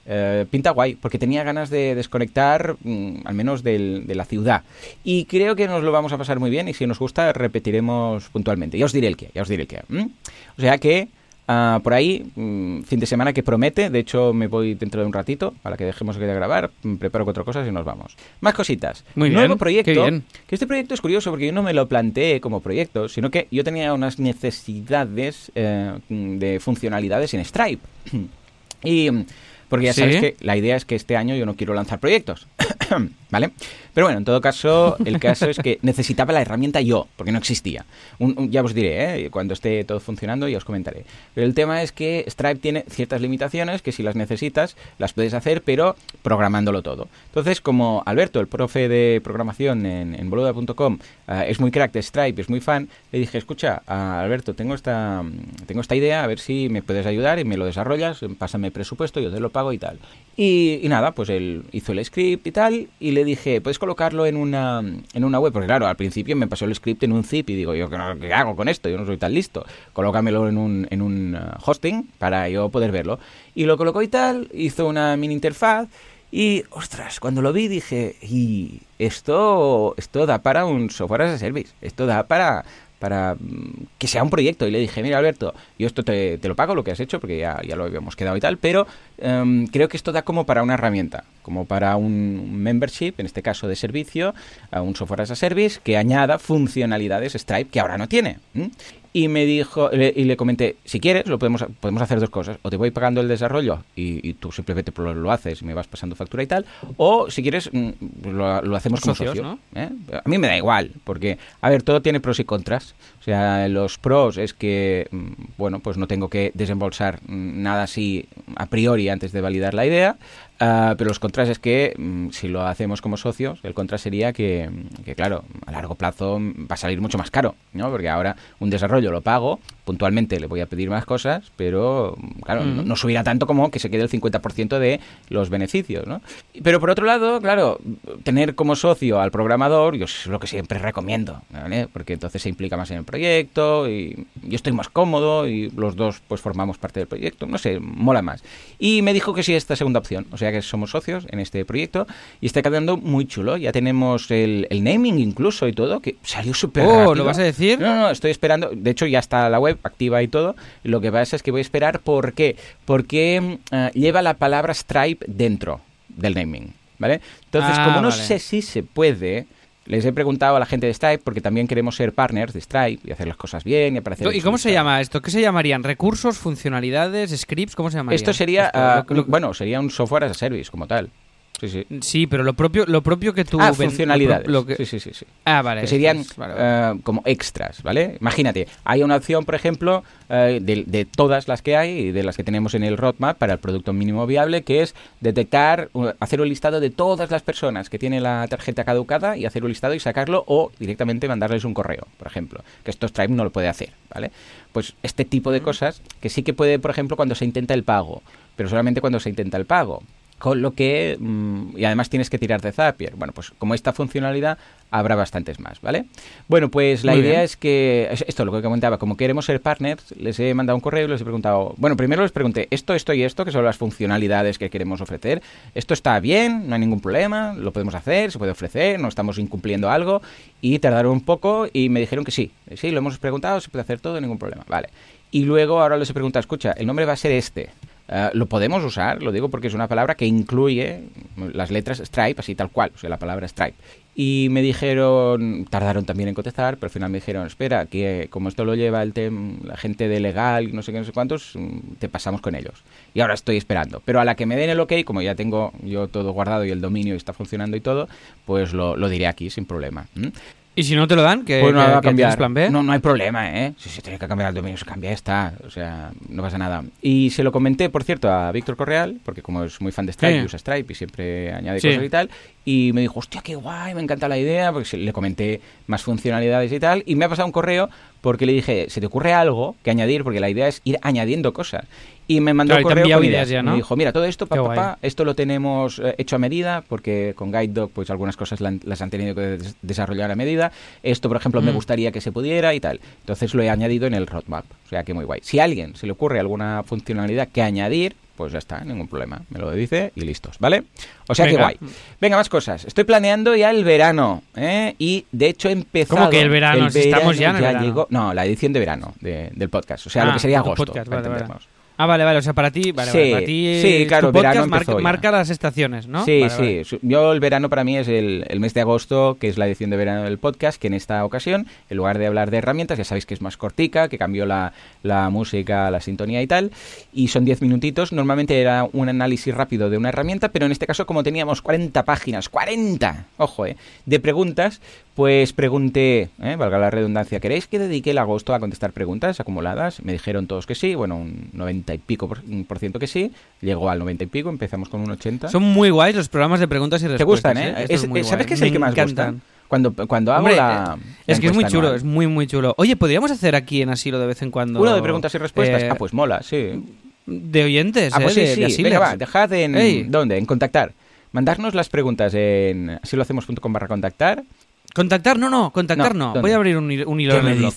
pinta guay, porque tenía ganas de desconectar, mm, al menos de la ciudad. Y creo que nos lo vamos a pasar muy bien y si nos gusta repetiremos puntualmente. Ya os diré el qué, ya os diré el qué. O sea que... Ah, por ahí, mm, fin de semana que promete. De hecho, me voy dentro de un ratito para que dejemos que de grabar. Mm, preparo cuatro cosas y nos vamos. Más cositas. Muy Nuevo proyecto. Que este proyecto es curioso porque yo no me lo planteé como proyecto, sino que yo tenía unas necesidades eh, de funcionalidades en Stripe. <clears throat> y porque ya sabes que la idea es que este año yo no quiero lanzar proyectos. <clears throat> <coughs> ¿Vale? Pero bueno, en todo caso, el caso es que necesitaba la herramienta yo, porque no existía. ya os diré, ¿eh? cuando esté todo funcionando, ya os comentaré. Pero el tema es que Stripe tiene ciertas limitaciones que si las necesitas, las puedes hacer, pero programándolo todo. Entonces, como Alberto, el profe de programación en, boluda.com, eh, es muy crack de Stripe, es muy fan, le dije, escucha, Alberto, tengo esta, tengo esta idea, a ver si me puedes ayudar y me lo desarrollas, pásame presupuesto, yo te lo pago y tal. Y, y nada, pues él hizo el script y tal, y le dije, ¿puedes colocarlo en una, en una web, porque claro, al principio me pasó el script en un zip y digo, yo qué hago con esto, yo no soy tan listo, colócamelo en un, en un uh, hosting para yo poder verlo. Y lo colocó y tal, hizo una mini interfaz y, ostras, cuando lo vi dije, y esto, esto da para un software as a service, esto da para, para mm, que sea un proyecto. Y le dije, mira Alberto, yo esto te, lo pago, lo que has hecho, porque ya, ya lo habíamos quedado y tal, pero em, creo que esto da como para una herramienta, como para un membership, en este caso de servicio, a un software as a service, que añada funcionalidades Stripe que ahora no tiene y me dijo, y le comenté, si quieres, lo podemos, podemos hacer dos cosas. O te voy pagando el desarrollo y, tú simplemente lo, haces y me vas pasando factura y tal. O si quieres, mm, lo, hacemos como socio. ¿eh? A mí me da igual, porque, a ver, todo tiene pros y contras. O sea, los pros es que, mm, bueno, pues no tengo que desembolsar mm, nada así a priori antes de validar la idea. Ah, pero los contras es que mm, si lo hacemos como socios, el contra sería que, claro, a largo plazo va a salir mucho más caro, ¿no? Porque ahora un desarrollo lo pago, puntualmente le voy a pedir más cosas, pero claro, no, subirá tanto como que se quede el 50% de los beneficios, ¿no? Pero por otro lado, claro, tener como socio al programador, yo es lo que siempre recomiendo, ¿vale? Porque entonces se implica más en el proyecto y yo estoy más cómodo y los dos pues formamos parte del proyecto, no sé, mola más. Y me dijo que sí esta segunda opción, o sea que somos socios en este proyecto y está quedando muy chulo, ya tenemos el, naming incluso y todo, que salió súper oh, ¿lo vas a decir? No, no, estoy esperando, de hecho ya está la web activa y todo. Lo que pasa es que voy a esperar por qué. Porque eh, lleva la palabra Stripe dentro del naming, ¿vale? Entonces, como no ah, sé si se puede, les he preguntado a la gente de Stripe porque también queremos ser partners de Stripe y hacer las cosas bien y aparecer. ¿Y cómo se llama esto? ¿Qué se llamarían? ¿Recursos, funcionalidades, scripts? ¿Cómo se llamaría? Esto sería, ah, bueno, sería un software as a service como tal. Sí, pero lo propio, lo propio que tú... Ah, funcionalidades. Sí, sí, sí, sí. Ah, vale. Que serían eh, como extras, ¿vale? Imagínate, hay una opción, por ejemplo, eh, de, todas las que hay y de las que tenemos en el roadmap para el producto mínimo viable, que es detectar, hacer un listado de todas las personas que tienen la tarjeta caducada y hacer un listado y sacarlo o directamente mandarles un correo, por ejemplo. Que esto Stripe no lo puede hacer, ¿vale? Pues este tipo de cosas que sí que puede, por ejemplo, cuando se intenta el pago, pero solamente cuando se intenta el pago con lo que mm, y además tienes que tirar de Zapier. Bueno, pues como esta funcionalidad habrá bastantes más, ¿vale? Bueno, pues la idea es que esto lo que comentaba, como queremos ser partners, les he mandado un correo y les he preguntado, bueno, primero les pregunté esto, esto y esto, que son las funcionalidades que queremos ofrecer. Esto está bien, no hay ningún problema, lo podemos hacer, se puede ofrecer, no estamos incumpliendo algo y tardaron un poco y me dijeron que sí, sí, lo hemos preguntado, se puede hacer todo, ningún problema, vale. Y luego ahora les he preguntado, escucha, el nombre va a ser este. Eh, lo podemos usar, lo digo porque es una palabra que incluye las letras Stripe, así tal cual, o sea, la palabra Stripe. Y me dijeron, tardaron también en contestar, pero al final me dijeron, espera, que como esto lo lleva el la gente de legal no sé qué, no sé cuántos, mm, te pasamos con ellos. Y ahora estoy esperando. Pero a la que me den el ok, como ya tengo yo todo guardado y el dominio está funcionando y todo, pues lo, diré aquí sin problema. ¿Y si no te lo dan? ¿Qué, pues no cambiar. plan B? No, no hay problema, ¿eh? Si se tiene que cambiar el dominio, se cambia, está. O sea, no pasa nada. Y se lo comenté, por cierto, a Víctor Correal, porque como es muy fan de Stripe, usa Stripe y siempre añade cosas y tal. Y me dijo, hostia, qué guay, me encanta la idea, porque le comenté más funcionalidades y tal. Y me ha pasado un correo porque le dije, ¿se te ocurre algo que añadir? Porque la idea es ir añadiendo cosas. Y me mandó un correo con ideas. Me dijo, mira, todo esto, papá, esto lo tenemos eh, hecho a medida, porque con Guide pues algunas cosas las han tenido que desarrollar a medida. Esto, por ejemplo, me mm. gustaría que se pudiera y tal. Entonces lo he añadido en el roadmap. O sea que muy guay. Si a alguien se le ocurre alguna funcionalidad que añadir, pues ya está, ningún problema. Me lo dice y listos, ¿vale? O sea que guay. Venga, más cosas. Estoy planeando ya el verano, ¿eh? Y de hecho he empezado... ¿Cómo que el verano? estamos ya en el verano. no, la edición de verano del podcast. O sea, lo que ah, sería agosto. Podcast, Ah, vale, vale. O sea, para ti, vale, sí, para ti sí, claro, tu podcast marca, marca, las estaciones, ¿no? Sí, sí. Yo el verano para mí es el, el, mes de agosto, que es la edición de verano del podcast, que en esta ocasión, en lugar de hablar de herramientas, ya sabéis que es más cortica, que cambió la, la música, la sintonía y tal, y son 10 minutitos. Normalmente era un análisis rápido de una herramienta, pero en este caso, como teníamos 40 páginas, 40, ojo, eh, de preguntas, pues pregunté, ¿eh? valga la redundancia, ¿queréis que dedique el agosto a contestar preguntas acumuladas? Me dijeron todos que sí, bueno, un 90 y pico por, ciento que sí. Llegó al 90 y pico, empezamos con un 80. Son muy guays los programas de preguntas y respuestas. Te gustan, ¿eh? ¿eh? ¿Sabes qué es el que más gusta? Cuando, cuando hago la, Es que es muy chulo, es muy, muy chulo. Oye, ¿podríamos hacer aquí en Asilo de vez en cuando... Uno de preguntas y respuestas. Eh, ah, pues mola, sí. De oyentes, ah, pues ¿eh? sí, sí. Venga, va, dejad en... ¿Dónde? En contactar. Mandarnos las preguntas en asilohacemos.com barra contactar Contactar, no, no, contactar no. Voy a abrir un, hilo en el blog.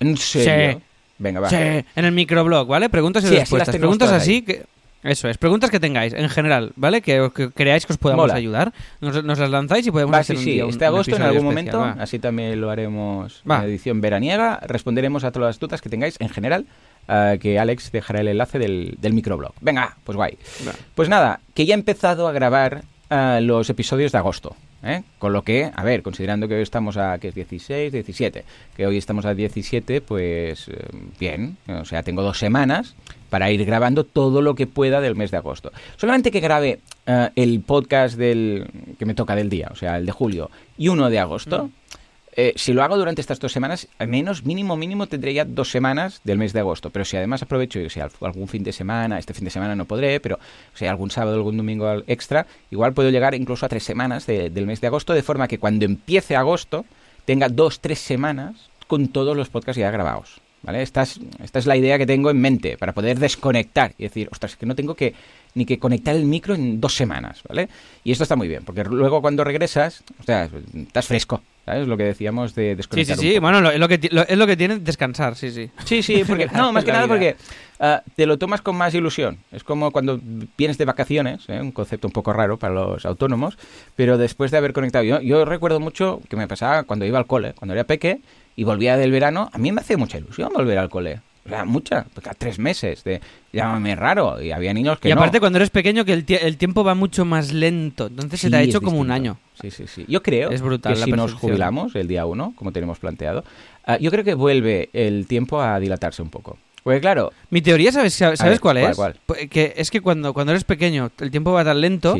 ¿En serio? Venga, va. Sí, en el microblog, ¿vale? Preguntas y respuestas. Preguntas así que... Eso es, preguntas que tengáis en general, ¿vale? Que, creáis que os podamos ayudar. Nos, las lanzáis y podemos hacer sí, un Este agosto en algún momento, así también lo haremos en edición veraniega. Responderemos a todas las dudas que tengáis en general. Eh, que Alex dejará el enlace del, del microblog. Venga, pues guay. Pues nada, que ya he empezado a grabar uh, los episodios de agosto. ¿Eh? Con lo que, a ver, considerando que hoy estamos a que es 16, 17, que hoy estamos a 17, pues eh, bien, o sea, tengo dos semanas para ir grabando todo lo que pueda del mes de agosto. Solamente que grabe uh, el podcast del que me toca del día, o sea, el de julio y uno de agosto. Eh, si lo hago durante estas dos semanas, al menos mínimo mínimo tendré ya dos semanas del mes de agosto. Pero si además aprovecho, y sea algún fin de semana, este fin de semana no podré, pero o sea algún sábado, algún domingo extra, igual puedo llegar incluso a tres semanas del mes de agosto, de forma que cuando empiece agosto tenga dos, tres semanas con todos los podcasts ya grabados. ¿Vale? Esta es, esta es la idea que tengo en mente, para poder desconectar y decir, ostras, que no tengo que ni que conectar el micro en dos semanas, ¿vale? Y esto está muy bien, porque luego cuando regresas, o sea, estás fresco, ¿sabes? Lo que decíamos de desconectar. Sí, sí, sí, bueno, es, lo que, es lo que tiene descansar, sí, sí. Sí, sí, <laughs> porque, no, más que nada porque ah, te lo tomas con más ilusión. Es como cuando vienes de vacaciones, ¿eh? un concepto un poco raro para los autónomos, pero después de haber conectado. Yo, yo recuerdo mucho que me pasaba cuando iba al cole, cuando era peque y volvía del verano, a mí me hacía mucha ilusión volver al cole. O sea, mucha, porque a tres meses de llámame raro. Y había niños que. Y aparte, cuando eres pequeño, que el, tiempo va mucho más lento. Entonces se te ha hecho como un año. Sí, sí, sí. Yo creo es brutal, que si nos jubilamos el día uno, como tenemos planteado, ah, yo creo que vuelve el tiempo a dilatarse un poco. Porque claro. Mi teoría, ¿sabes, sabes cuál es? Que es que cuando, cuando eres pequeño, el tiempo va tan lento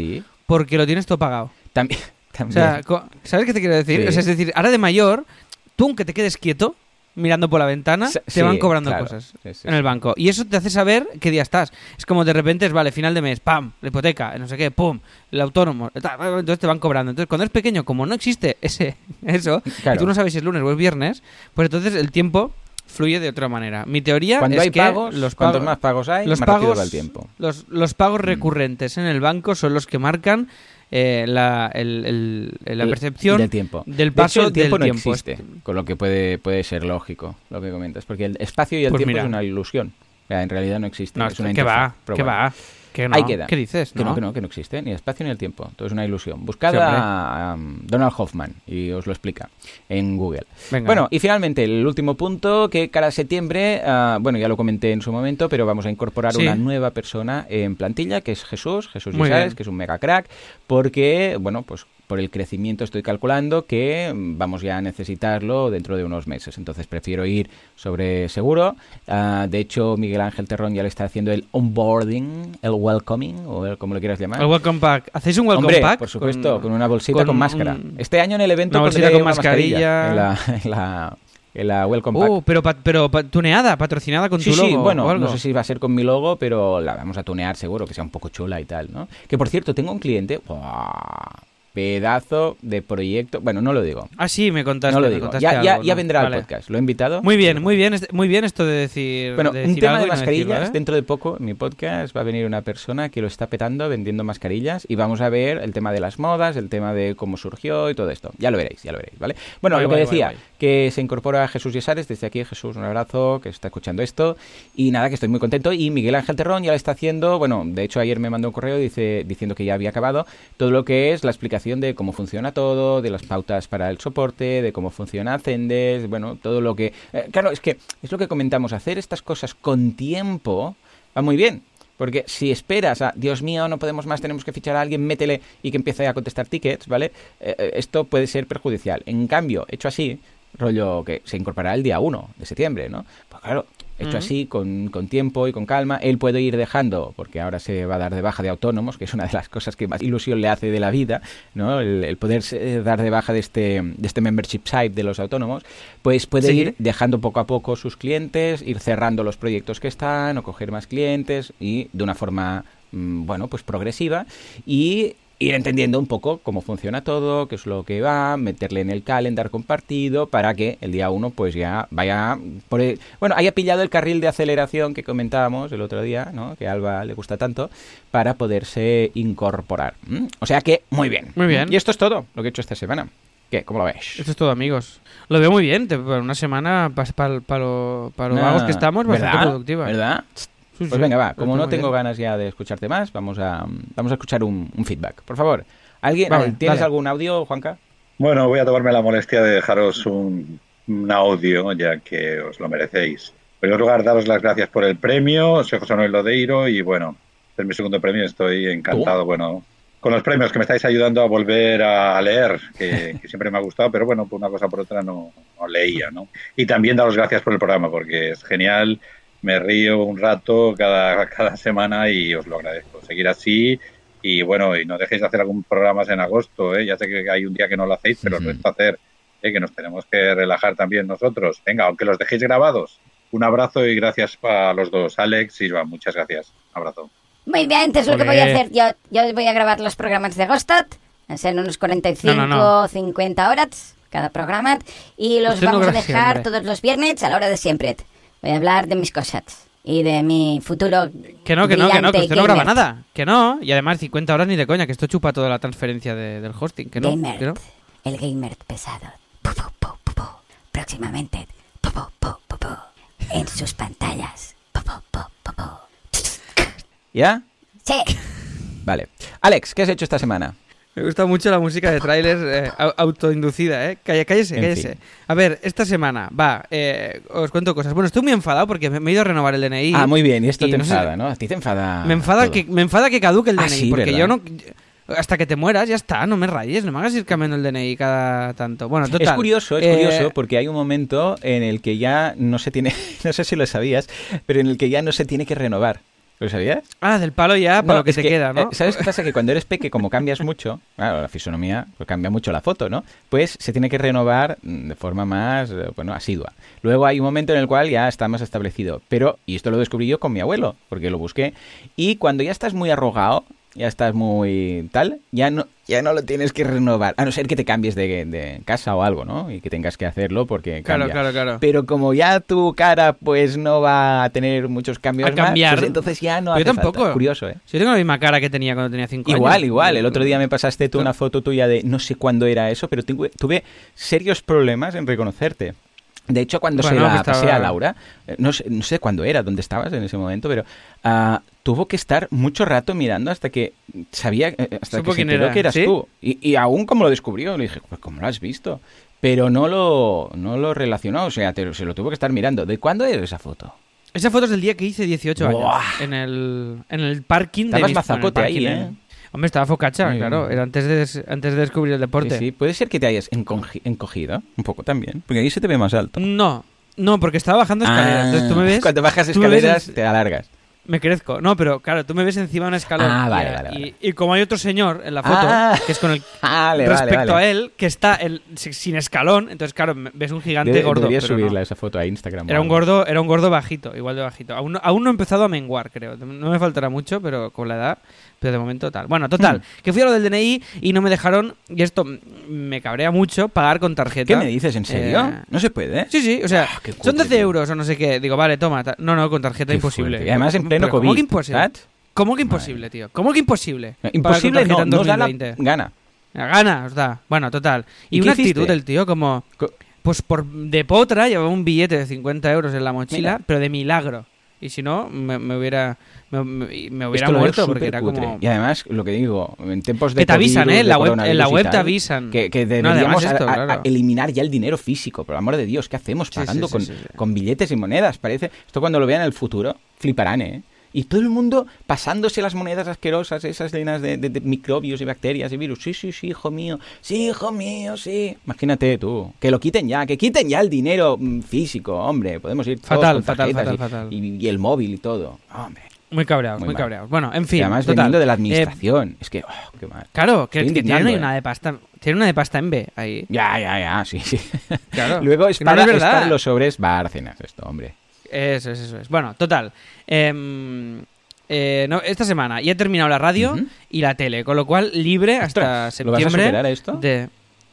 porque lo tienes todo pagado. También. <laughs> O sea, ¿sabes qué te quiero decir? es decir, ahora de mayor, tú aunque te quedes quieto, mirando por la ventana, te van cobrando cosas en el banco. Y eso te hace saber qué día estás. Es como de repente es, vale, final de mes, pam, la hipoteca, no sé qué, pum, el autónomo, entonces te van cobrando. Entonces cuando es pequeño, como no existe ese <laughs> eso, y tú no sabes si es lunes o es viernes, pues entonces el tiempo fluye de otra manera. Mi teoría Cuando es hay que pagos, los cuantos más pagos hay, los más pagos, el tiempo. Los, los pagos mm. recurrentes en el banco son los que marcan eh, la, el, la percepción del tiempo. Del paso el tiempo del no existe, con lo que puede, puede ser lógico lo que comentas, porque el espacio y el pues tiempo es una ilusión. en realidad no existe. es una ¿qué va? ¿Qué va? Que Ahí queda. ¿Qué dices? Que no, que no, que no existe ni el espacio ni el tiempo. Todo es una ilusión. Buscad a um, Donald Hoffman y os lo explica en Google. Bueno, y finalmente el último punto que cada septiembre, uh, bueno, ya lo comenté en su momento, pero vamos a incorporar una nueva persona en plantilla, que es Jesús, Jesús Gisales, que es un mega crack, porque, bueno, pues por el crecimiento estoy calculando que vamos ya a necesitarlo dentro de unos meses. Entonces prefiero ir sobre seguro. Uh, de hecho, Miguel Ángel Terrón ya le está haciendo el onboarding, el welcoming, o como lo quieras llamar. El welcome pack. ¿Hacéis un welcome Hombre, pack? por supuesto, con, una bolsita con, máscara. Este año en el evento una bolsita con mascarilla. En la, en la la Welcome Pack. Uh, pero, pero tuneada, patrocinada con tu logo. Sí, bueno, no sé si va a ser con mi logo, pero la vamos a tunear seguro, que sea un poco chula y tal, ¿no? Que por cierto, tengo un cliente pedazo de proyecto. Bueno, no lo digo. Ah, sí, me contaste. No lo digo. ya, ya, vendrá al podcast. Lo he invitado. Muy bien, muy bien, muy bien esto de decir. Bueno, un tema de mascarillas. ¿eh? Dentro de poco, en mi podcast va a venir una persona que lo está petando vendiendo mascarillas y vamos a ver el tema de las modas, el tema de cómo surgió y todo esto. Ya lo veréis, ya lo veréis, ¿vale? Bueno, lo que decía, que se incorpora Jesús Yesares. Desde aquí, Jesús, un abrazo, que está escuchando esto. Y nada, que estoy muy contento. Y Miguel Ángel Terrón ya lo está haciendo. Bueno, de hecho, ayer me mandó un correo dice, diciendo que ya había acabado todo lo que es la explicación de cómo funciona todo, de las pautas para el soporte, de cómo funciona Zendesk, bueno, todo lo que... Eh, claro, es que es lo que comentamos, hacer estas cosas con tiempo va muy bien. Porque si esperas a, Dios mío, no podemos más, tenemos que fichar a alguien, métele y que empiece a contestar tickets, ¿vale? Eh, eh, esto puede ser perjudicial. En cambio, hecho así, rollo que se incorporará el día 1 de septiembre, ¿no? Pues claro, hecho así, con, con, tiempo y con calma, él puede ir dejando, porque ahora se va a dar de baja de autónomos, que es una de las cosas que más ilusión le hace de la vida, ¿no? El, poder dar de baja de este, de este membership site de los autónomos, pues puede ir dejando poco a poco sus clientes, ir cerrando los proyectos que están o coger más clientes y de una forma, mm, bueno, pues progresiva. Y ir entendiendo un poco cómo funciona todo, qué es lo que va, meterle en el calendar compartido para que el día uno pues ya vaya por bueno, haya pillado el carril de aceleración que comentábamos el otro día, ¿no? Que a Alba le gusta tanto para poderse incorporar. O sea que muy bien. Muy bien. Y esto es todo lo que he hecho esta semana. ¿Qué? ¿Cómo lo ves? Esto es todo, amigos. Lo veo muy bien. Para una semana, para, para, lo, para vagos que estamos, bastante productiva. ¿Verdad? Pues venga, va. Como no tengo ganas ya de escucharte más, vamos a, vamos a escuchar un, feedback. Por favor, ¿alguien, ¿tienes algún audio, Juanca? Bueno, voy a tomarme la molestia de dejaros un, audio, ya que os lo merecéis. En primer lugar, daros las gracias por el premio. Soy José Manuel Lodeiro y bueno, es mi segundo premio. Estoy encantado, bueno, con los premios que me estáis ayudando a volver a leer, que, <laughs> siempre me ha gustado, pero bueno, por una cosa por otra no, no leía, ¿no? Y también daros gracias por el programa, porque es genial me río un rato cada, cada semana y os lo agradezco. Seguir así y bueno, y no dejéis de hacer algún programa en agosto, ¿eh? ya sé que hay un día que no lo hacéis, pero no está hacer, ¿eh? que nos tenemos que relajar también nosotros. Venga, aunque los dejéis grabados. Un abrazo y gracias a los dos, Alex y Iván, muchas gracias. Un abrazo. Muy bien, es lo que voy a hacer. Yo, yo voy a grabar los programas de Agostat, en unos 45, 50 horas cada programa, y los vamos a dejar todos los viernes a la hora de siempre. Voy a hablar de mis cosas y de mi futuro. Que no, que no, que no, que usted no graba nada. Que no, y además 50 horas ni de coña, que esto chupa toda la transferencia del hosting. Que no, gamer, el gamer pesado. Próximamente, en sus pantallas. ¿Ya? Sí. Vale. Alex, ¿qué has hecho esta semana? Me gusta mucho la música de tráiler eh, autoinducida, ¿eh? cállese, cállese. A ver, esta semana, va, eh, os cuento cosas. Bueno, estoy muy enfadado porque me, he ido a renovar el DNI. Ah, muy bien, y esto te enfada, ¿no? A ti te enfada. Me enfada, que, me enfada que caduque el ah, DNI, porque yo no hasta que te mueras, ya está, no me rayes, no me hagas ir cambiando el DNI cada tanto. Bueno, total. Es curioso, es curioso, eh, porque hay un momento en el que ya no se tiene, <laughs> no sé si lo sabías, pero en el que ya no se tiene que renovar. ¿Lo sabías? Ah, del palo ya para lo que se queda, ¿no? Eh, ¿Sabes qué pasa? Que cuando eres peque, como cambias mucho, claro, la fisonomía pues cambia mucho la foto, ¿no? Pues se tiene que renovar de forma más, eh, bueno, asidua. Luego hay un momento en el cual ya está más establecido. Pero, y esto lo descubrí yo con mi abuelo, porque lo busqué, y cuando ya estás muy arrogado, ya estás muy tal, ya no, ya no lo tienes que renovar, a no ser que te cambies de, casa o algo, ¿no? Y que tengas que hacerlo porque cambia. Claro, claro, claro. Pero como ya tu cara pues no va a tener muchos cambios a cambiar. Más, pues entonces ya no Yo tampoco. Curioso, ¿eh? Yo tengo la misma cara que tenía cuando tenía 5 años. Igual, igual. El otro día me pasaste tú una foto tuya de no sé cuándo era eso, pero tuve serios problemas en reconocerte. De hecho, cuando se la pasé a Laura, eh, no sé, no sé cuándo era, dónde estabas en ese momento, pero uh, tuvo que estar mucho rato mirando hasta que sabía, eh, hasta que se enteró que eras tú. Y, y, aún como lo descubrió, le dije, pues ¿cómo lo has visto? Pero no lo, no lo relacionó, o sea, se lo tuvo que estar mirando. ¿De cuándo es esa foto? Esa foto es del día que hice 18 años. En el, en el parking Estabas de mazacote ahí, ¿eh? Hombre, estaba focacha, claro. Era antes de, antes de descubrir el deporte. Sí, puede ser que te hayas encogido un poco también. Porque ahí se te ve más alto. No, no, porque estaba bajando escaleras. Entonces tú me ves. Cuando bajas escaleras te alargas. me crezco. No, pero claro, tú me ves encima de un escalón. Ah, y, vale, vale, y, como hay otro señor en la foto, Ah. que es con el. <laughs> Vale, respecto vale, a él, que está el- si- sin escalón, entonces, claro, ves un gigante gordo. Deberías pero no. subirla esa foto a Instagram. Era un gordo, era un gordo bajito, igual de bajito. Aún aún no he empezado a menguar, creo. No me faltará mucho, pero con la edad. Pero de momento tal. Bueno, total, Hmm. que fui a lo del DNI y no me dejaron, y esto me cabrea mucho, pagar con tarjeta. ¿Qué me dices? ¿En serio? Eh, no se puede. Sí, sí, o sea, Ah, son cutre, 12 tío. euros o no sé qué. Digo, vale, toma. No, no, con tarjeta Qué imposible. fuerte. Y además en pleno Pero, ¿Cómo COVID. que imposible? ¿Cómo que imposible, tío? ¿Cómo que imposible? Imposible no, nos da la 2020. gana. La gana, os da. Bueno, total. Y, ¿Y una actitud del tío como... Co- Pues por de potra llevaba un billete de 50 euros en la mochila, Mira. pero de milagro. Y si no, me, me hubiera me, hubiera muerto porque era supercutre. como... Y además, lo que digo, en tiempos de Que te avisan, COVID, ¿eh? En la web, en la web te tal, avisan. Que, deberíamos además esto, a- a- claro. eliminar ya el dinero físico, por el amor de Dios, ¿qué hacemos Sí, sí, pagando sí, con, con billetes y monedas? Parece, esto cuando lo vean en el futuro, fliparán, ¿eh? Y todo el mundo pasándose las monedas asquerosas, esas llenas de, de- de microbios y bacterias y virus. Sí, sí, sí, hijo mío. Sí, hijo mío, sí. Imagínate tú. Que lo quiten ya, que quiten ya el dinero mm, físico, hombre. Podemos ir todos Fatal, con fatal, fatal, y, fatal. Y, y el móvil y todo. Hombre. Muy cabreados, Muy muy, cabreados. Bueno, en fin, y además total. de la Eh, administración. es que, oh, qué mal. claro, que, que tienen eh. una de pasta, tienen una de pasta en B ahí. Ya, ya, ya, sí, sí. Claro. <laughs> Luego es no para, es para los sobres Bárcenas esto, hombre. Eso es, eso es. Bueno, total. Em, eh, no, esta semana ya he terminado la radio y la tele, con lo cual libre hasta Ostras, ¿lo vas a septiembre esto? de,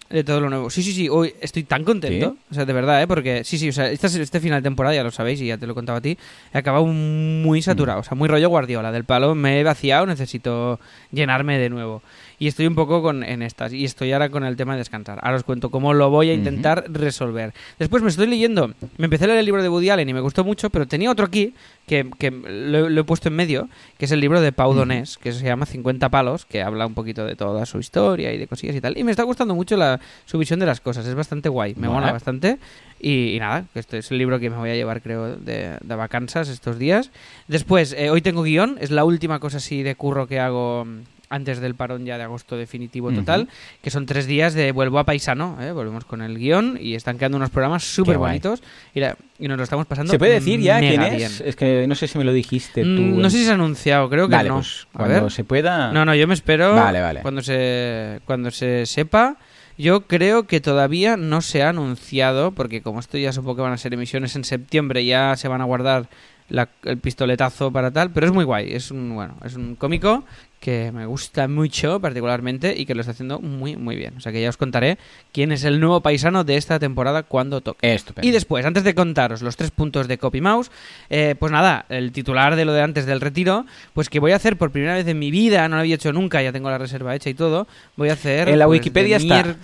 de todo lo nuevo. Sí, sí, sí. Hoy estoy tan contento. ¿Sí? O sea, de verdad, ¿eh? Porque sí, sí. O sea, este, este final de temporada, ya lo sabéis y ya te lo he contado a ti, he acabado muy saturado. O sea, muy rollo Guardiola. Del palo me he vaciado, necesito llenarme de nuevo. Y estoy un poco con, en estas. Y estoy ahora con el tema de descansar. Ahora os cuento cómo lo voy a intentar resolver. Después me estoy leyendo. Me empecé a leer el libro de Woody Allen y me gustó mucho, pero tenía otro aquí que, que lo, lo he puesto en medio, que es el libro de Pau Donés, que se llama 50 palos, que habla un poquito de toda su historia y de cosillas y tal. Y me está gustando mucho la, su visión de las cosas. Es bastante guay. Me Mola. mola bastante. Y, y nada, que este es el libro que me voy a llevar, creo, de, de vacanzas estos días. Después, eh, hoy tengo guion. Es la última cosa así de curro que hago antes del parón ya de agosto definitivo total, que son tres días de vuelvo a paisano, ¿eh? volvemos con el guion y están quedando unos programas súper bonitos y, la- y nos lo estamos pasando ¿Se puede decir ya quién es? bien. Es que no sé si me lo dijiste tú. Mm, no sé si se ha anunciado, creo que Vale, no. pues a cuando ver. se pueda... No, no, yo me espero Vale, vale. cuando se cuando se sepa. Yo creo que todavía no se ha anunciado, porque como esto ya supongo que van a ser emisiones en septiembre, ya se van a guardar la- el pistoletazo para tal, pero es muy guay, es un bueno, es un cómico que me gusta mucho particularmente y que lo está haciendo muy muy bien. O sea que ya os contaré quién es el nuevo paisano de esta temporada cuando toque. Estupendo. Y después, antes de contaros los tres puntos de Copy Mouse, eh, pues nada, el titular de lo de antes del retiro, pues que voy a hacer por primera vez en mi vida, no lo había hecho nunca, ya tengo la reserva hecha y todo, voy a hacer... En la pues, Wikipedia está. mier-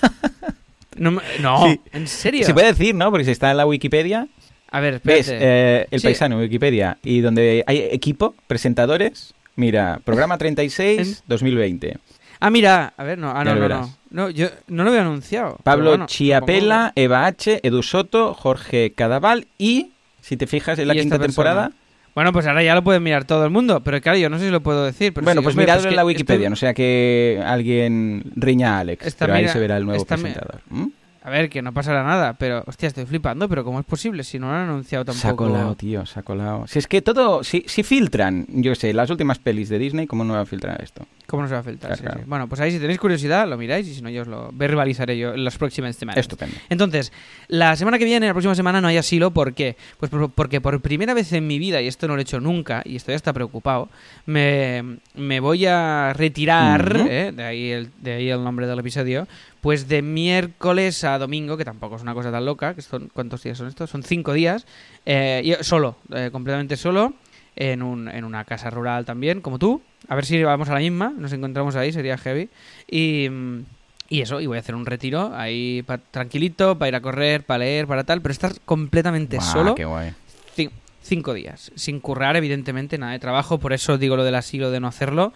<laughs> No, me- no, Sí. ¿en serio? Se puede decir, ¿no? Porque si está en la Wikipedia, A ver, ves espérate. eh, el Sí. paisano Wikipedia y donde hay equipo, presentadores, mira, programa <laughs> 36, 2020. Ah, mira, a ver, no, ah, no, no, no, no, yo no lo había anunciado. Pablo bueno, Chiapela, Eva H., Edu Soto, Jorge Cadaval y, si te fijas, en la quinta temporada... Bueno, pues ahora ya lo puede mirar todo el mundo, pero claro, yo no sé si lo puedo decir. Pero bueno, sí, pues hombre, miradlo que en la esto- Wikipedia, no sea que alguien riña a Alex, Esta pero ahí se verá el nuevo mi- presentador. ¿Mm? A ver, que no pasará nada, pero hostia, estoy flipando, pero ¿cómo es posible si no lo han anunciado tampoco? Se ha colado, tío, se ha colado. Si es que todo, si, si filtran, yo sé, las últimas pelis de Disney, ¿cómo no va a filtrar esto? ¿Cómo no se va a filtrar? Claro, Sí, claro. sí. Bueno, pues ahí si tenéis curiosidad lo miráis y si no yo os lo verbalizaré yo en las próximas semanas. Estupendo. Entonces, la semana que viene, la próxima semana, no hay asilo. ¿Por qué? Pues por- porque por primera vez en mi vida, y esto no lo he hecho nunca, y estoy hasta preocupado, me, me voy a retirar. ¿eh? de, ahí el, de ahí el nombre del episodio, pues de miércoles a domingo, que tampoco es una cosa tan loca, que son, ¿cuántos días son estos? Son cinco días, eh, yo solo, eh, completamente solo, en, un, en una casa rural también, como tú. A ver si vamos a la misma, nos encontramos ahí, sería heavy. Y, mm, y eso, y voy a hacer un retiro ahí pa- tranquilito, para ir a correr, para leer, para tal, pero estar completamente solo qué guay. Cin- cinco días, sin currar, evidentemente, nada de trabajo, por eso digo lo del asilo de no hacerlo,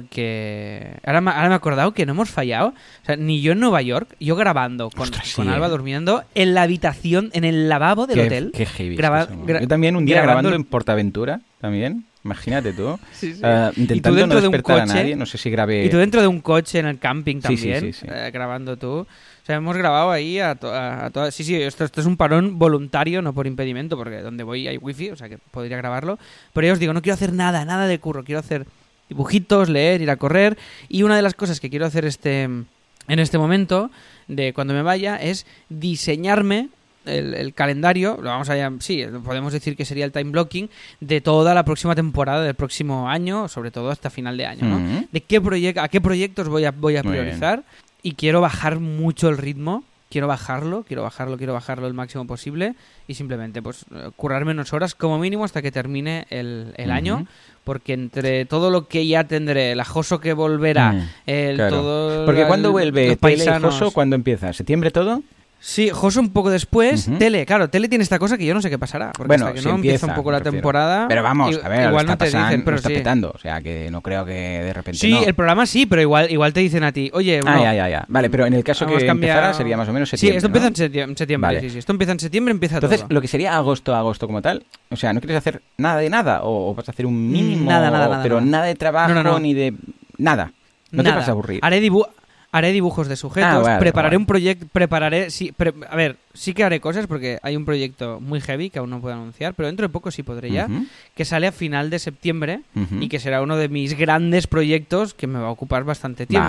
porque ahora me, ahora me he acordado que no hemos fallado, o sea, ni yo en Nueva York, yo grabando con, Ostras, sí, con Alba eh. durmiendo en la habitación, en el lavabo del Qué- hotel. Qué heavy. Yo también un día grabando grabando en Portaventura, también. Imagínate tú. <laughs> Eh, intentando no despertar a nadie, no sé si grabé... Y tú dentro de un coche en el camping también, eh, grabando tú. O sea, hemos grabado ahí a, todas... Sí, sí, esto, esto, es un parón voluntario, no por impedimento, porque donde voy hay wifi, o sea que podría grabarlo. Pero ya os digo, no quiero hacer nada, nada de curro. Quiero hacer dibujitos, leer, ir a correr. Y una de las cosas que quiero hacer este, en este momento, de cuando me vaya, es diseñarme el, calendario, lo vamos a sí, podemos decir que sería el time blocking de toda la próxima temporada del próximo año, sobre todo hasta final de año, ¿no? De qué proyecto, a qué proyectos voy a, voy a priorizar y quiero bajar mucho el ritmo quiero bajarlo, quiero bajarlo, quiero bajarlo el máximo posible y simplemente pues currar menos horas como mínimo hasta que termine el, el año porque entre todo lo que ya tendré, el ajoso que volverá, mm, el todo... Porque cuando vuelve Tele Joso, ¿cuándo empieza? ¿Septiembre todo? Sí, Joso un poco después. Tele, claro, Tele tiene esta cosa que yo no sé qué pasará. Porque bueno, hasta que no empieza, un poco la temporada. Pero vamos, a ver, igual no te dicen, pero está petando. O sea, que no creo que de repente. Sí, el programa sí, pero igual, igual te dicen a ti, oye. ah, ya, ya, ya. Vale, pero en el caso que empezara sería más o menos septiembre. Sí, esto empieza en septiembre. Sí, sí, Esto empieza en septiembre, empieza Entonces, lo que sería agosto, agosto como tal. O sea, ¿no quieres hacer nada de nada? ¿O, vas a hacer un mínimo? Nada, nada, nada. Pero nada, de trabajo ni de. Nada. No te vas a aburrir. Haré dibujo haré dibujos de sujetos, ah, prepararé un proyecto, prepararé, sí, a ver, sí que haré cosas porque hay un proyecto muy heavy que aún no puedo anunciar, pero dentro de poco sí podré ya, que sale a final de septiembre y que será uno de mis grandes proyectos que me va a ocupar bastante tiempo.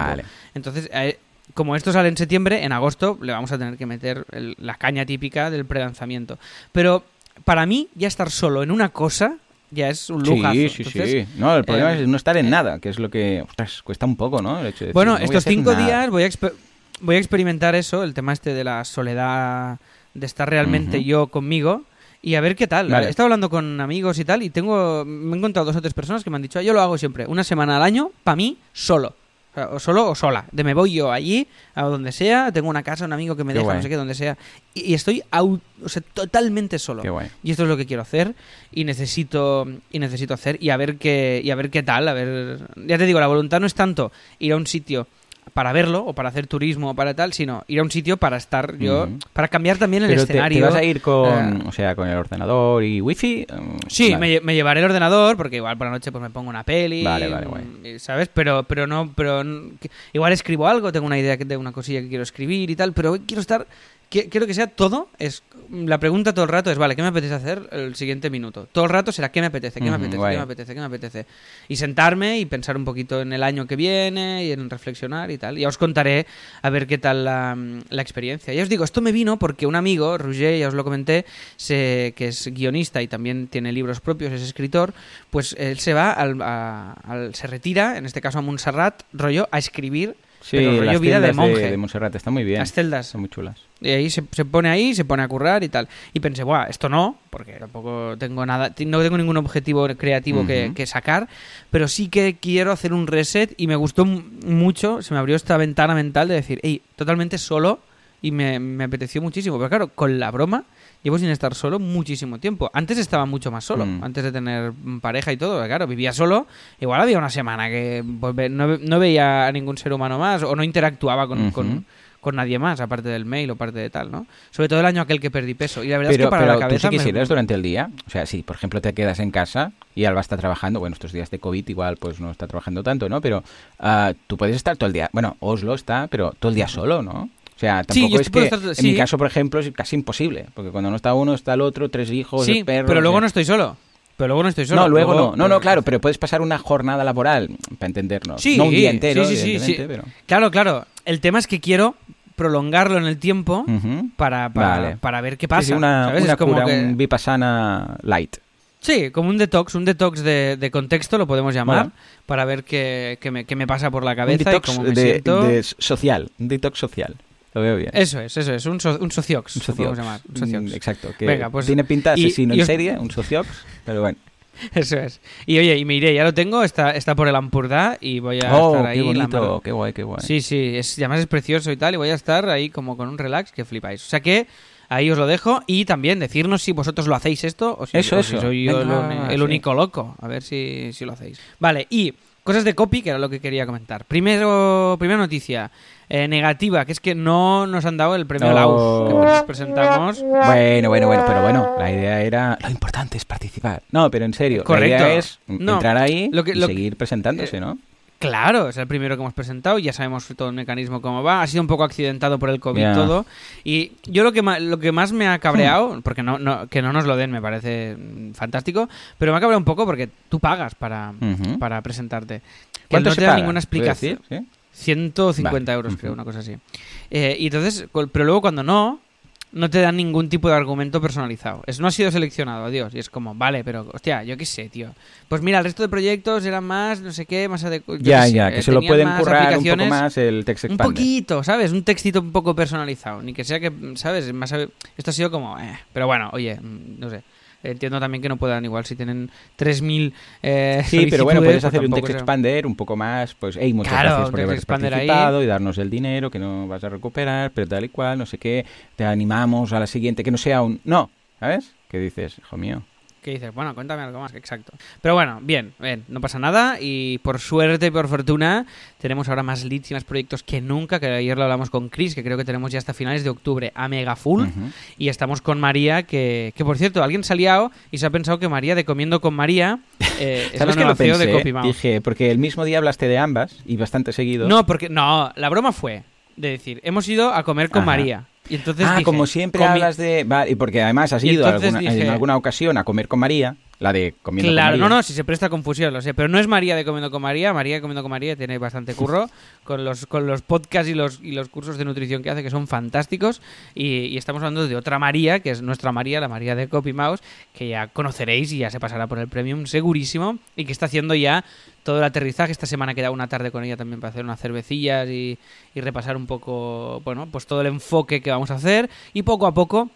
Entonces, eh, como esto sale en septiembre, en agosto le vamos a tener que meter la caña típica del prelanzamiento. Pero para mí, ya estar solo en una cosa ya es un lujazo. Sí, sí, sí. No, el problema eh, es no estar en nada, que es lo que cuesta un poco, ¿no? bueno, estos cinco días voy a, voy a experimentar eso, el tema este de la soledad, de estar realmente yo conmigo y a ver qué tal. He estado hablando con amigos y tal y tengo me he encontrado dos o tres personas que me han dicho, yo lo hago siempre, una semana al año, para mí, solo o solo o sola. De me voy yo allí, a donde sea, tengo una casa, un amigo que me deja, no sé qué, donde sea. Y, estoy o sea, totalmente solo. Y esto es lo que quiero hacer y necesito y necesito hacer y a ver qué y a ver qué tal, a ver, ya te digo, la voluntad no es tanto ir a un sitio para verlo o para hacer turismo o para tal, sino ir a un sitio para estar yo, para cambiar también el escenario. Te, vas a ir con, eh, o sea, con el ordenador y wifi? Sí, me, llevaré el ordenador porque igual por la noche pues me pongo una peli, vale, vale, ¿sabes? Pero, pero no, pero igual escribo algo, tengo una idea de una cosilla que quiero escribir y tal, pero quiero estar quiero que sea todo. Es la pregunta todo el rato es, vale, ¿qué me apetece hacer el siguiente minuto? Todo el rato será ¿qué me apetece? ¿Qué me apetece? ¿Qué me apetece? ¿Qué me apetece? Y sentarme y pensar un poquito en el año que viene y en reflexionar y tal. Ya os contaré a ver qué tal la, experiencia. Ya os digo, esto me vino porque un amigo, Roger, ya os lo comenté, que es guionista y también tiene libros propios, es escritor, pues él se va, al, se retira, en este caso a Montserrat, rollo, a escribir Sí, pero rollo vida de monje. De, Montserrat, está muy bien. Las celdas. Son muy chulas. Y ahí se, pone ahí, se pone a currar y tal. Y pensé, Buah, esto no, porque tampoco tengo nada, no tengo ningún objetivo creativo que, sacar, pero sí que quiero hacer un reset y me gustó mucho, se me abrió esta ventana mental de decir, hey, totalmente solo y me, me apeteció muchísimo. Pero claro, con la broma llevo sin estar solo muchísimo tiempo. Antes estaba mucho más solo, mm. antes de tener pareja y todo. Claro, vivía solo. Igual había una semana que pues, no, veía a ningún ser humano más o no interactuaba con, con, nadie más, aparte del mail o parte de tal, ¿no? Sobre todo el año aquel que perdí peso. Y la verdad es que para la cabeza. ¿tú sí durante el día? O sea, si, por ejemplo, te quedas en casa y Alba está trabajando, bueno, estos días de COVID igual pues no está trabajando tanto, ¿no? Pero uh, tú puedes estar todo el día. Bueno, Oslo está, pero todo el día solo, ¿no? O sea, tampoco es que, en mi caso, por ejemplo, es casi imposible, porque cuando no está uno, está el otro, tres hijos, sí, perro... pero luego no estoy solo. Pero luego no estoy solo. No, luego no. No, no, claro, pero puedes pasar una jornada laboral, para entendernos. Sí, no un día entero, sí, sí, sí, pero... Claro, claro. El tema es que quiero prolongarlo en el tiempo para, para, ver qué pasa. una, una cura, un vipassana light. Sí, como un detox, un detox de, contexto lo podemos llamar, para ver qué, qué, me, qué, me, pasa por la cabeza y cómo me de, siento. De social, un detox social. Lo veo bien. Eso es, eso es, un, un sociox. Un sociox. Llamar, un sociox. Mm, exacto. Que Venga, pues, tiene pinta de asesino en serie, un sociox, pero bueno. <laughs> Eso es. Y oye, y me iré, ya lo tengo, está, está por el Ampurdá y voy a oh, estar ahí. Qué bonito, qué guay, qué guay. Sí, sí, es, además es precioso y tal, y voy a estar ahí como con un relax que flipáis. O sea que ahí os lo dejo y también decirnos si vosotros lo hacéis esto o si, eso, soy yo el, único loco. A ver si, si lo hacéis. Vale, y cosas de copy, que era lo que quería comentar. Primero, primera noticia. Eh, negativa, que es que no nos han dado el premio Laus que nos presentamos. Bueno, bueno, bueno, pero bueno, la idea era... Lo importante es participar. No, pero en serio, Correcto. la idea es entrar ahí y seguir presentándose, ¿no? Claro, es el primero que hemos presentado, ya sabemos todo el mecanismo cómo va, ha sido un poco accidentado por el COVID todo, y yo lo que, lo que más me ha cabreado, hmm. porque no, no, que no nos lo den me parece fantástico, pero me ha cabreado un poco porque tú pagas para, para presentarte. Que no te da ninguna explicación. 150 euros, creo, una cosa así. Eh, y entonces, pero luego cuando no, no te dan ningún tipo de argumento personalizado. Es no ha sido seleccionado, adiós. Y es como, vale, pero hostia, yo qué sé, tío. Pues mira, el resto de proyectos eran más, no sé qué, más adecuados. Ya, ya, que se lo pueden currar un poco más el text expander. Un poquito, ¿sabes? Un textito un poco personalizado. Ni que sea que, ¿sabes? Más, esto ha sido como, eh. Pero bueno, oye, mm, no sé. Entiendo también que no puedan igual si tienen 3.000 eh, Sí, pero bueno, puedes pues hacer un text expander un poco más, pues, hey, muchas gracias por haber participado y darnos el dinero que no vas a recuperar, pero tal y cual, no sé qué, te animamos a la siguiente, que no sea un no, ¿sabes? ¿Qué dices, hijo mío? Que dices, bueno, cuéntame algo más, exacto. Pero bueno, bien, bien, no pasa nada y por suerte y por fortuna tenemos ahora más leads y más proyectos que nunca, que ayer lo hablamos con Chris, que creo que tenemos ya hasta finales de octubre a mega full y estamos con María, que, que por cierto, alguien se ha liado y se ha pensado que María de Comiendo con María eh, <laughs> es ¿Sabes que lo de Copy Dije, porque el mismo día hablaste de ambas y bastante seguido. No, porque no, la broma fue de decir, hemos ido a comer con María. Y entonces ah, como siempre hablas de... y porque además has ido en alguna ocasión a comer con María. La de comiendo claro, con María. no, no, si se presta confusión, lo sé. Pero no es María de comiendo con María. María de comiendo con María tiene bastante curro <laughs> con los, con los podcasts y los, y los cursos de nutrición que hace, que son fantásticos. Y, estamos hablando de otra María, que es nuestra María, la María de Copy Mouse, que ya conoceréis y ya se pasará por el Premium segurísimo. Y que está haciendo ya todo el aterrizaje. Esta semana queda una tarde con ella también para hacer unas cervecillas y, y repasar un poco, bueno, pues todo el enfoque que vamos a hacer. Y poco a poco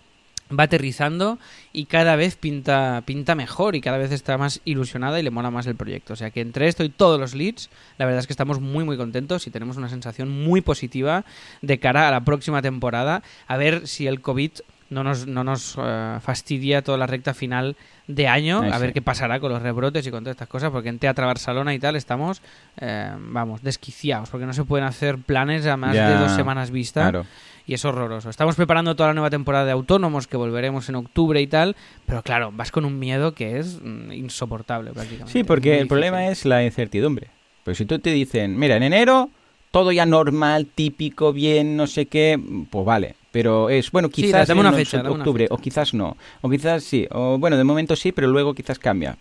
va aterrizando y cada vez pinta, pinta mejor y cada vez está más ilusionada y le mola más el proyecto. O sea que entre esto y todos los leads, la verdad es que estamos muy muy contentos y tenemos una sensación muy positiva de cara a la próxima temporada, a ver si el COVID no nos, no nos eh, fastidia toda la recta final de año, a ver qué pasará con los rebrotes y con todas estas cosas, porque en Teatro Barcelona y tal estamos, eh, vamos, desquiciados, porque no se pueden hacer planes a más de dos semanas vista. Claro y es horroroso. Estamos preparando toda la nueva temporada de Autónomos que volveremos en octubre y tal, pero claro, vas con un miedo que es mm, insoportable prácticamente. Sí, porque el problema es la incertidumbre. Pues si tú te dicen, mira, en enero todo ya normal, típico, bien, no sé qué, pues vale. Pero es, bueno, quizás en una fecha, octubre, o quizás no. O quizás sí, o bueno, de momento sí, pero luego quizás cambia.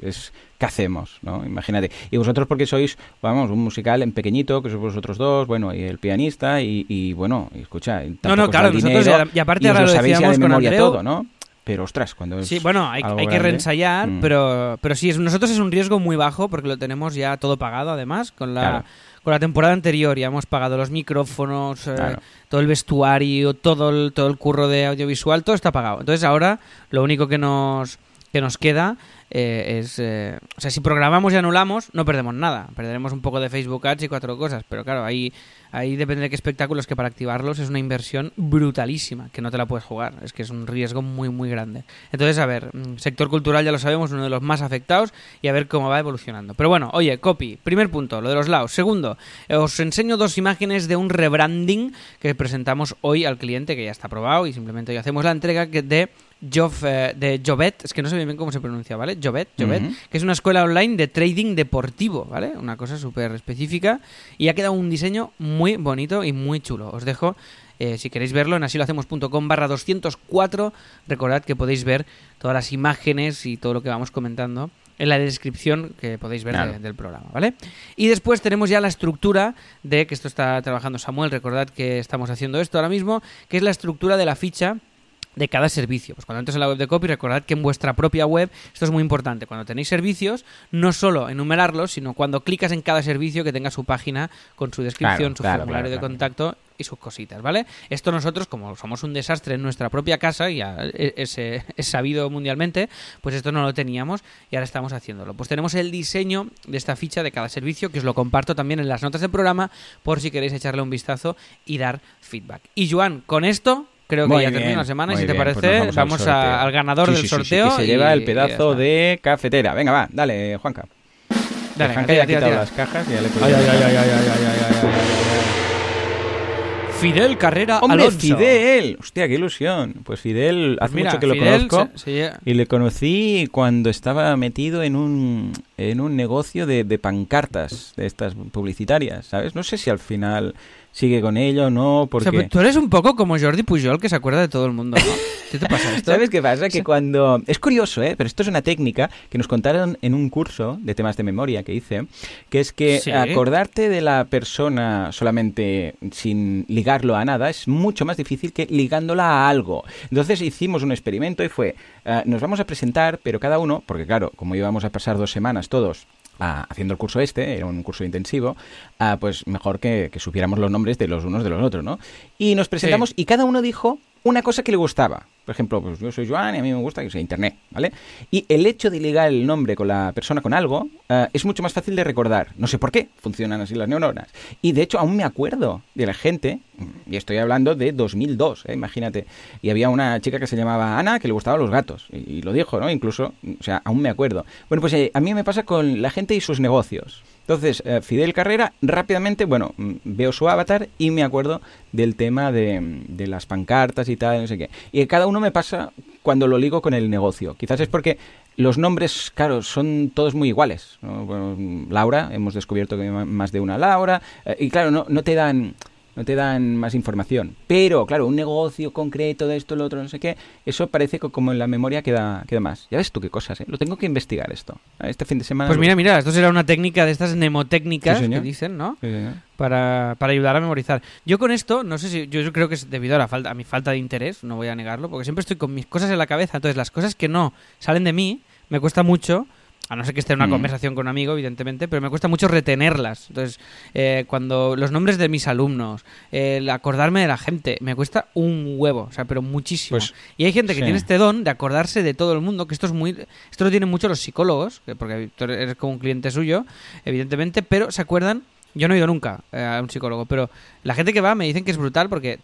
es ¿qué hacemos? ¿no? Imagínate. Y vosotros porque sois, vamos, un musical en pequeñito, que sois vosotros dos, bueno, y el pianista, y, bueno, y escucha, No, no, claro, nosotros, y aparte ahora lo decíamos con Andreu, todo, ¿no? Pero ostras, cuando es Sí, bueno, hay, que reensayar, mm. pero, pero sí, es, nosotros es un riesgo muy bajo porque lo tenemos ya todo pagado además con la, con la temporada anterior. Ya hemos pagado los micrófonos, eh, todo el vestuario, todo el, todo el curro de audiovisual, todo está pagado. Entonces ahora lo único que nos, que nos queda eh, es... Eh, o sea, si programamos y anulamos, no perdemos nada. Perderemos un poco de Facebook Ads y cuatro cosas. Pero claro, ahí, ahí depende de qué espectáculos, que para activarlos es una inversión brutalísima, que no te la puedes jugar. Es que es un riesgo muy, muy grande. Entonces, a ver, mm, sector cultural ya lo sabemos, uno de los más afectados, y a ver cómo va evolucionando. Pero bueno, oye, copy. Primer punto, lo de los lados. Segundo, os enseño dos imágenes de un rebranding que presentamos hoy al cliente, que ya está aprobado, y simplemente hoy hacemos la entrega de eh, de Jovet, es que no sé bien cómo se pronuncia, ¿vale? Jovet, Jovet, que es una escuela online de trading deportivo, ¿vale? Una cosa súper específica y ha quedado un diseño muy bonito y muy chulo. Os dejo, eh, si queréis verlo, en asilohacemos.com barra 204. Recordad que podéis ver todas las imágenes y todo lo que vamos comentando en la descripción que podéis ver del programa, ¿vale? Y después tenemos ya la estructura de, que esto está trabajando Samuel, recordad que estamos haciendo esto ahora mismo, que es la estructura de la ficha de cada servicio. Pues cuando entres en la web de Copy, recordad que en vuestra propia web, esto es muy importante, cuando tenéis servicios, no solo enumerarlos, sino cuando clicas en cada servicio que tenga su página con su descripción, su formulario de contacto y sus cositas, ¿vale? Esto nosotros, como somos un desastre en nuestra propia casa, y ya es, <laughs> es, sabido mundialmente, pues esto no lo teníamos y ahora estamos haciéndolo. Pues tenemos el diseño de esta ficha de cada servicio, que os lo comparto también en las notas del programa, por si queréis echarle un vistazo y dar feedback. Y Joan, con esto creo que ya termina la semana y si te pues parece vamos, al, ganador del sorteo. que se lleva el pedazo de cafetera. Venga, va, dale, Juanca. Dale, Hanka ya ha quitado las cajas y ya le ay, ay, ay, ay, ay, ay, ay, ay. Fidel Carrera ¡Hombre, Alonso. Fidel! Hostia, qué ilusión. Pues Fidel, hace mucho que lo conozco. y le conocí cuando estaba metido en un, en un negocio de, de pancartas, de estas publicitarias, ¿sabes? No sé si al final sigue con ello, ¿no? Porque... tú eres un poco como Jordi Pujol que se acuerda de todo el mundo, ¿no? ¿Qué te pasa esto? ¿Sabes qué pasa? Que cuando... Es curioso, ¿eh? Pero esto es una técnica que nos contaron en un curso de temas de memoria que hice, que es que acordarte de la persona solamente sin ligarlo a nada es mucho más difícil que ligándola a algo. Entonces hicimos un experimento y fue, uh, nos vamos a presentar, pero cada uno, porque claro, como íbamos a pasar dos semanas todos haciendo el curso este, era un curso intensivo, pues mejor que, supiéramos los nombres de los unos de los otros, ¿no? Y nos presentamos y cada uno dijo una cosa que le gustaba. Por ejemplo, pues yo soy Joan y a mí me gusta que sea Internet, ¿vale? Y el hecho de ligar el nombre con la persona con algo eh, es mucho más fácil de recordar. No sé por qué funcionan así las neuronas. Y de hecho aún me acuerdo de la gente, y estoy hablando de 2002, ¿eh? imagínate. Y había una chica que se llamaba Ana que le gustaban los gatos. Y, lo dijo, ¿no? Incluso, o sea, aún me acuerdo. Bueno, pues eh, a mí me pasa con la gente y sus negocios. Entonces, eh, Fidel Carrera, rápidamente, bueno, mm, veo su avatar y me acuerdo del tema de, de, las pancartas y tal, no sé qué. Y cada uno me pasa cuando lo ligo con el negocio. Quizás es porque los nombres, claro, son todos muy iguales. Laura, hemos descubierto que hay más de una Laura, eh, y claro, no, no te dan no te dan más información. Pero, claro, un negocio concreto de esto, lo otro, no sé qué, eso parece que como en la memoria queda, queda más. Ya ves tú qué cosas, ¿eh? Lo tengo que investigar esto. Este fin de semana... Pues mira, mira, esto será una técnica de estas mnemotécnicas que dicen, ¿no? para, para, ayudar a memorizar. Yo con esto, no sé si, yo, creo que es debido a, la falta, a mi falta de interés, no voy a negarlo, porque siempre estoy con mis cosas en la cabeza, entonces las cosas que no salen de mí, me cuesta mucho a no ser que esté en una mm. conversación con un amigo, evidentemente, pero me cuesta mucho retenerlas. Entonces, eh, cuando los nombres de mis alumnos, el acordarme de la gente, me cuesta un huevo, o sea, pero muchísimo. Pues, y hay gente que tiene este don de acordarse de todo el mundo, que esto es muy, esto lo tienen mucho los psicólogos, porque eres como un cliente suyo, evidentemente, pero se acuerdan yo no he ido nunca eh, a un psicólogo, pero la gente que va me dicen que es brutal porque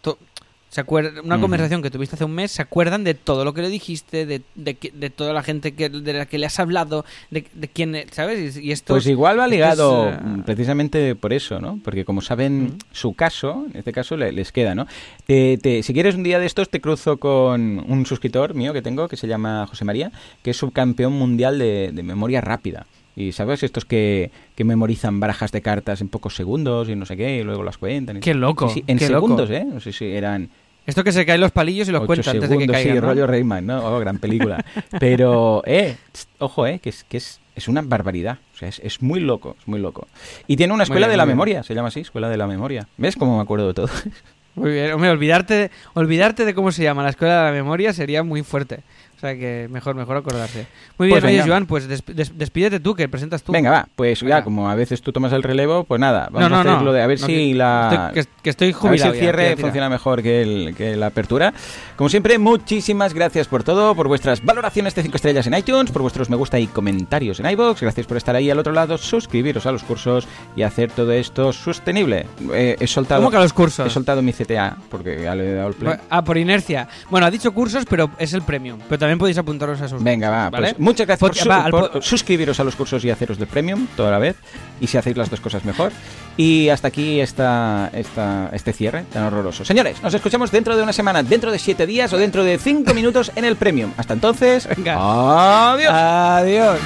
se una conversación que tuviste hace un mes, se acuerdan de todo lo que le dijiste, de, de, toda la gente que, de la que le has hablado, de, quién, ¿sabes? Y, esto pues igual va ligado eh, precisamente por eso, ¿no? Porque como saben su caso, en este caso les queda, ¿no? si quieres un día de estos te cruzo con un suscriptor mío que tengo, que se llama José María, que es subcampeón mundial de, memoria rápida. Y sabes, estos que, que, memorizan barajas de cartas en pocos segundos y no sé qué, y luego las cuentan. Qué loco. en segundos, ¿eh? No sé si eran esto que se caen los palillos y los cuentan antes de que caigan. Sí, rollo Rayman, ¿no? Oh, gran película. Pero, <laughs> eh, ojo, eh, que es, que es, es una barbaridad. O sea, es, es, muy loco, es muy loco. Y tiene una escuela de la memoria, se llama así, escuela de la memoria. ¿Ves cómo me acuerdo de todo? <laughs> Muy bien, hombre, olvidarte, olvidarte de cómo se llama la escuela de la memoria sería muy fuerte. O sea que mejor, mejor acordarse. Muy bien, pues Joan, pues despídete tú, que presentas tú. Venga, va, pues ya, como a veces tú tomas el relevo, pues nada, vamos a hacerlo de a ver si la... Estoy, que, estoy jubilado A ver si el cierre funciona mejor que, el, que la apertura. Como siempre, muchísimas gracias por todo, por vuestras valoraciones de 5 estrellas en iTunes, por vuestros me gusta y comentarios en iVoox. Gracias por estar ahí al otro lado, suscribiros a los cursos y hacer todo esto sostenible. Eh, he soltado... ¿Cómo que a los cursos? He soltado mi CTA, porque ya le he dado el play. Ah, por inercia. Bueno, ha dicho cursos, pero es el premium. Pero también podéis apuntaros a esos. Venga, va. Pues muchas gracias por, suscribiros a los cursos y haceros de premium toda la vez. Y si hacéis las dos cosas mejor. Y hasta aquí esta, esta, este cierre tan horroroso. Señores, nos escuchamos dentro de una semana, dentro de siete días o dentro de cinco minutos en el premium. Hasta entonces, Venga. Adiós. Adiós.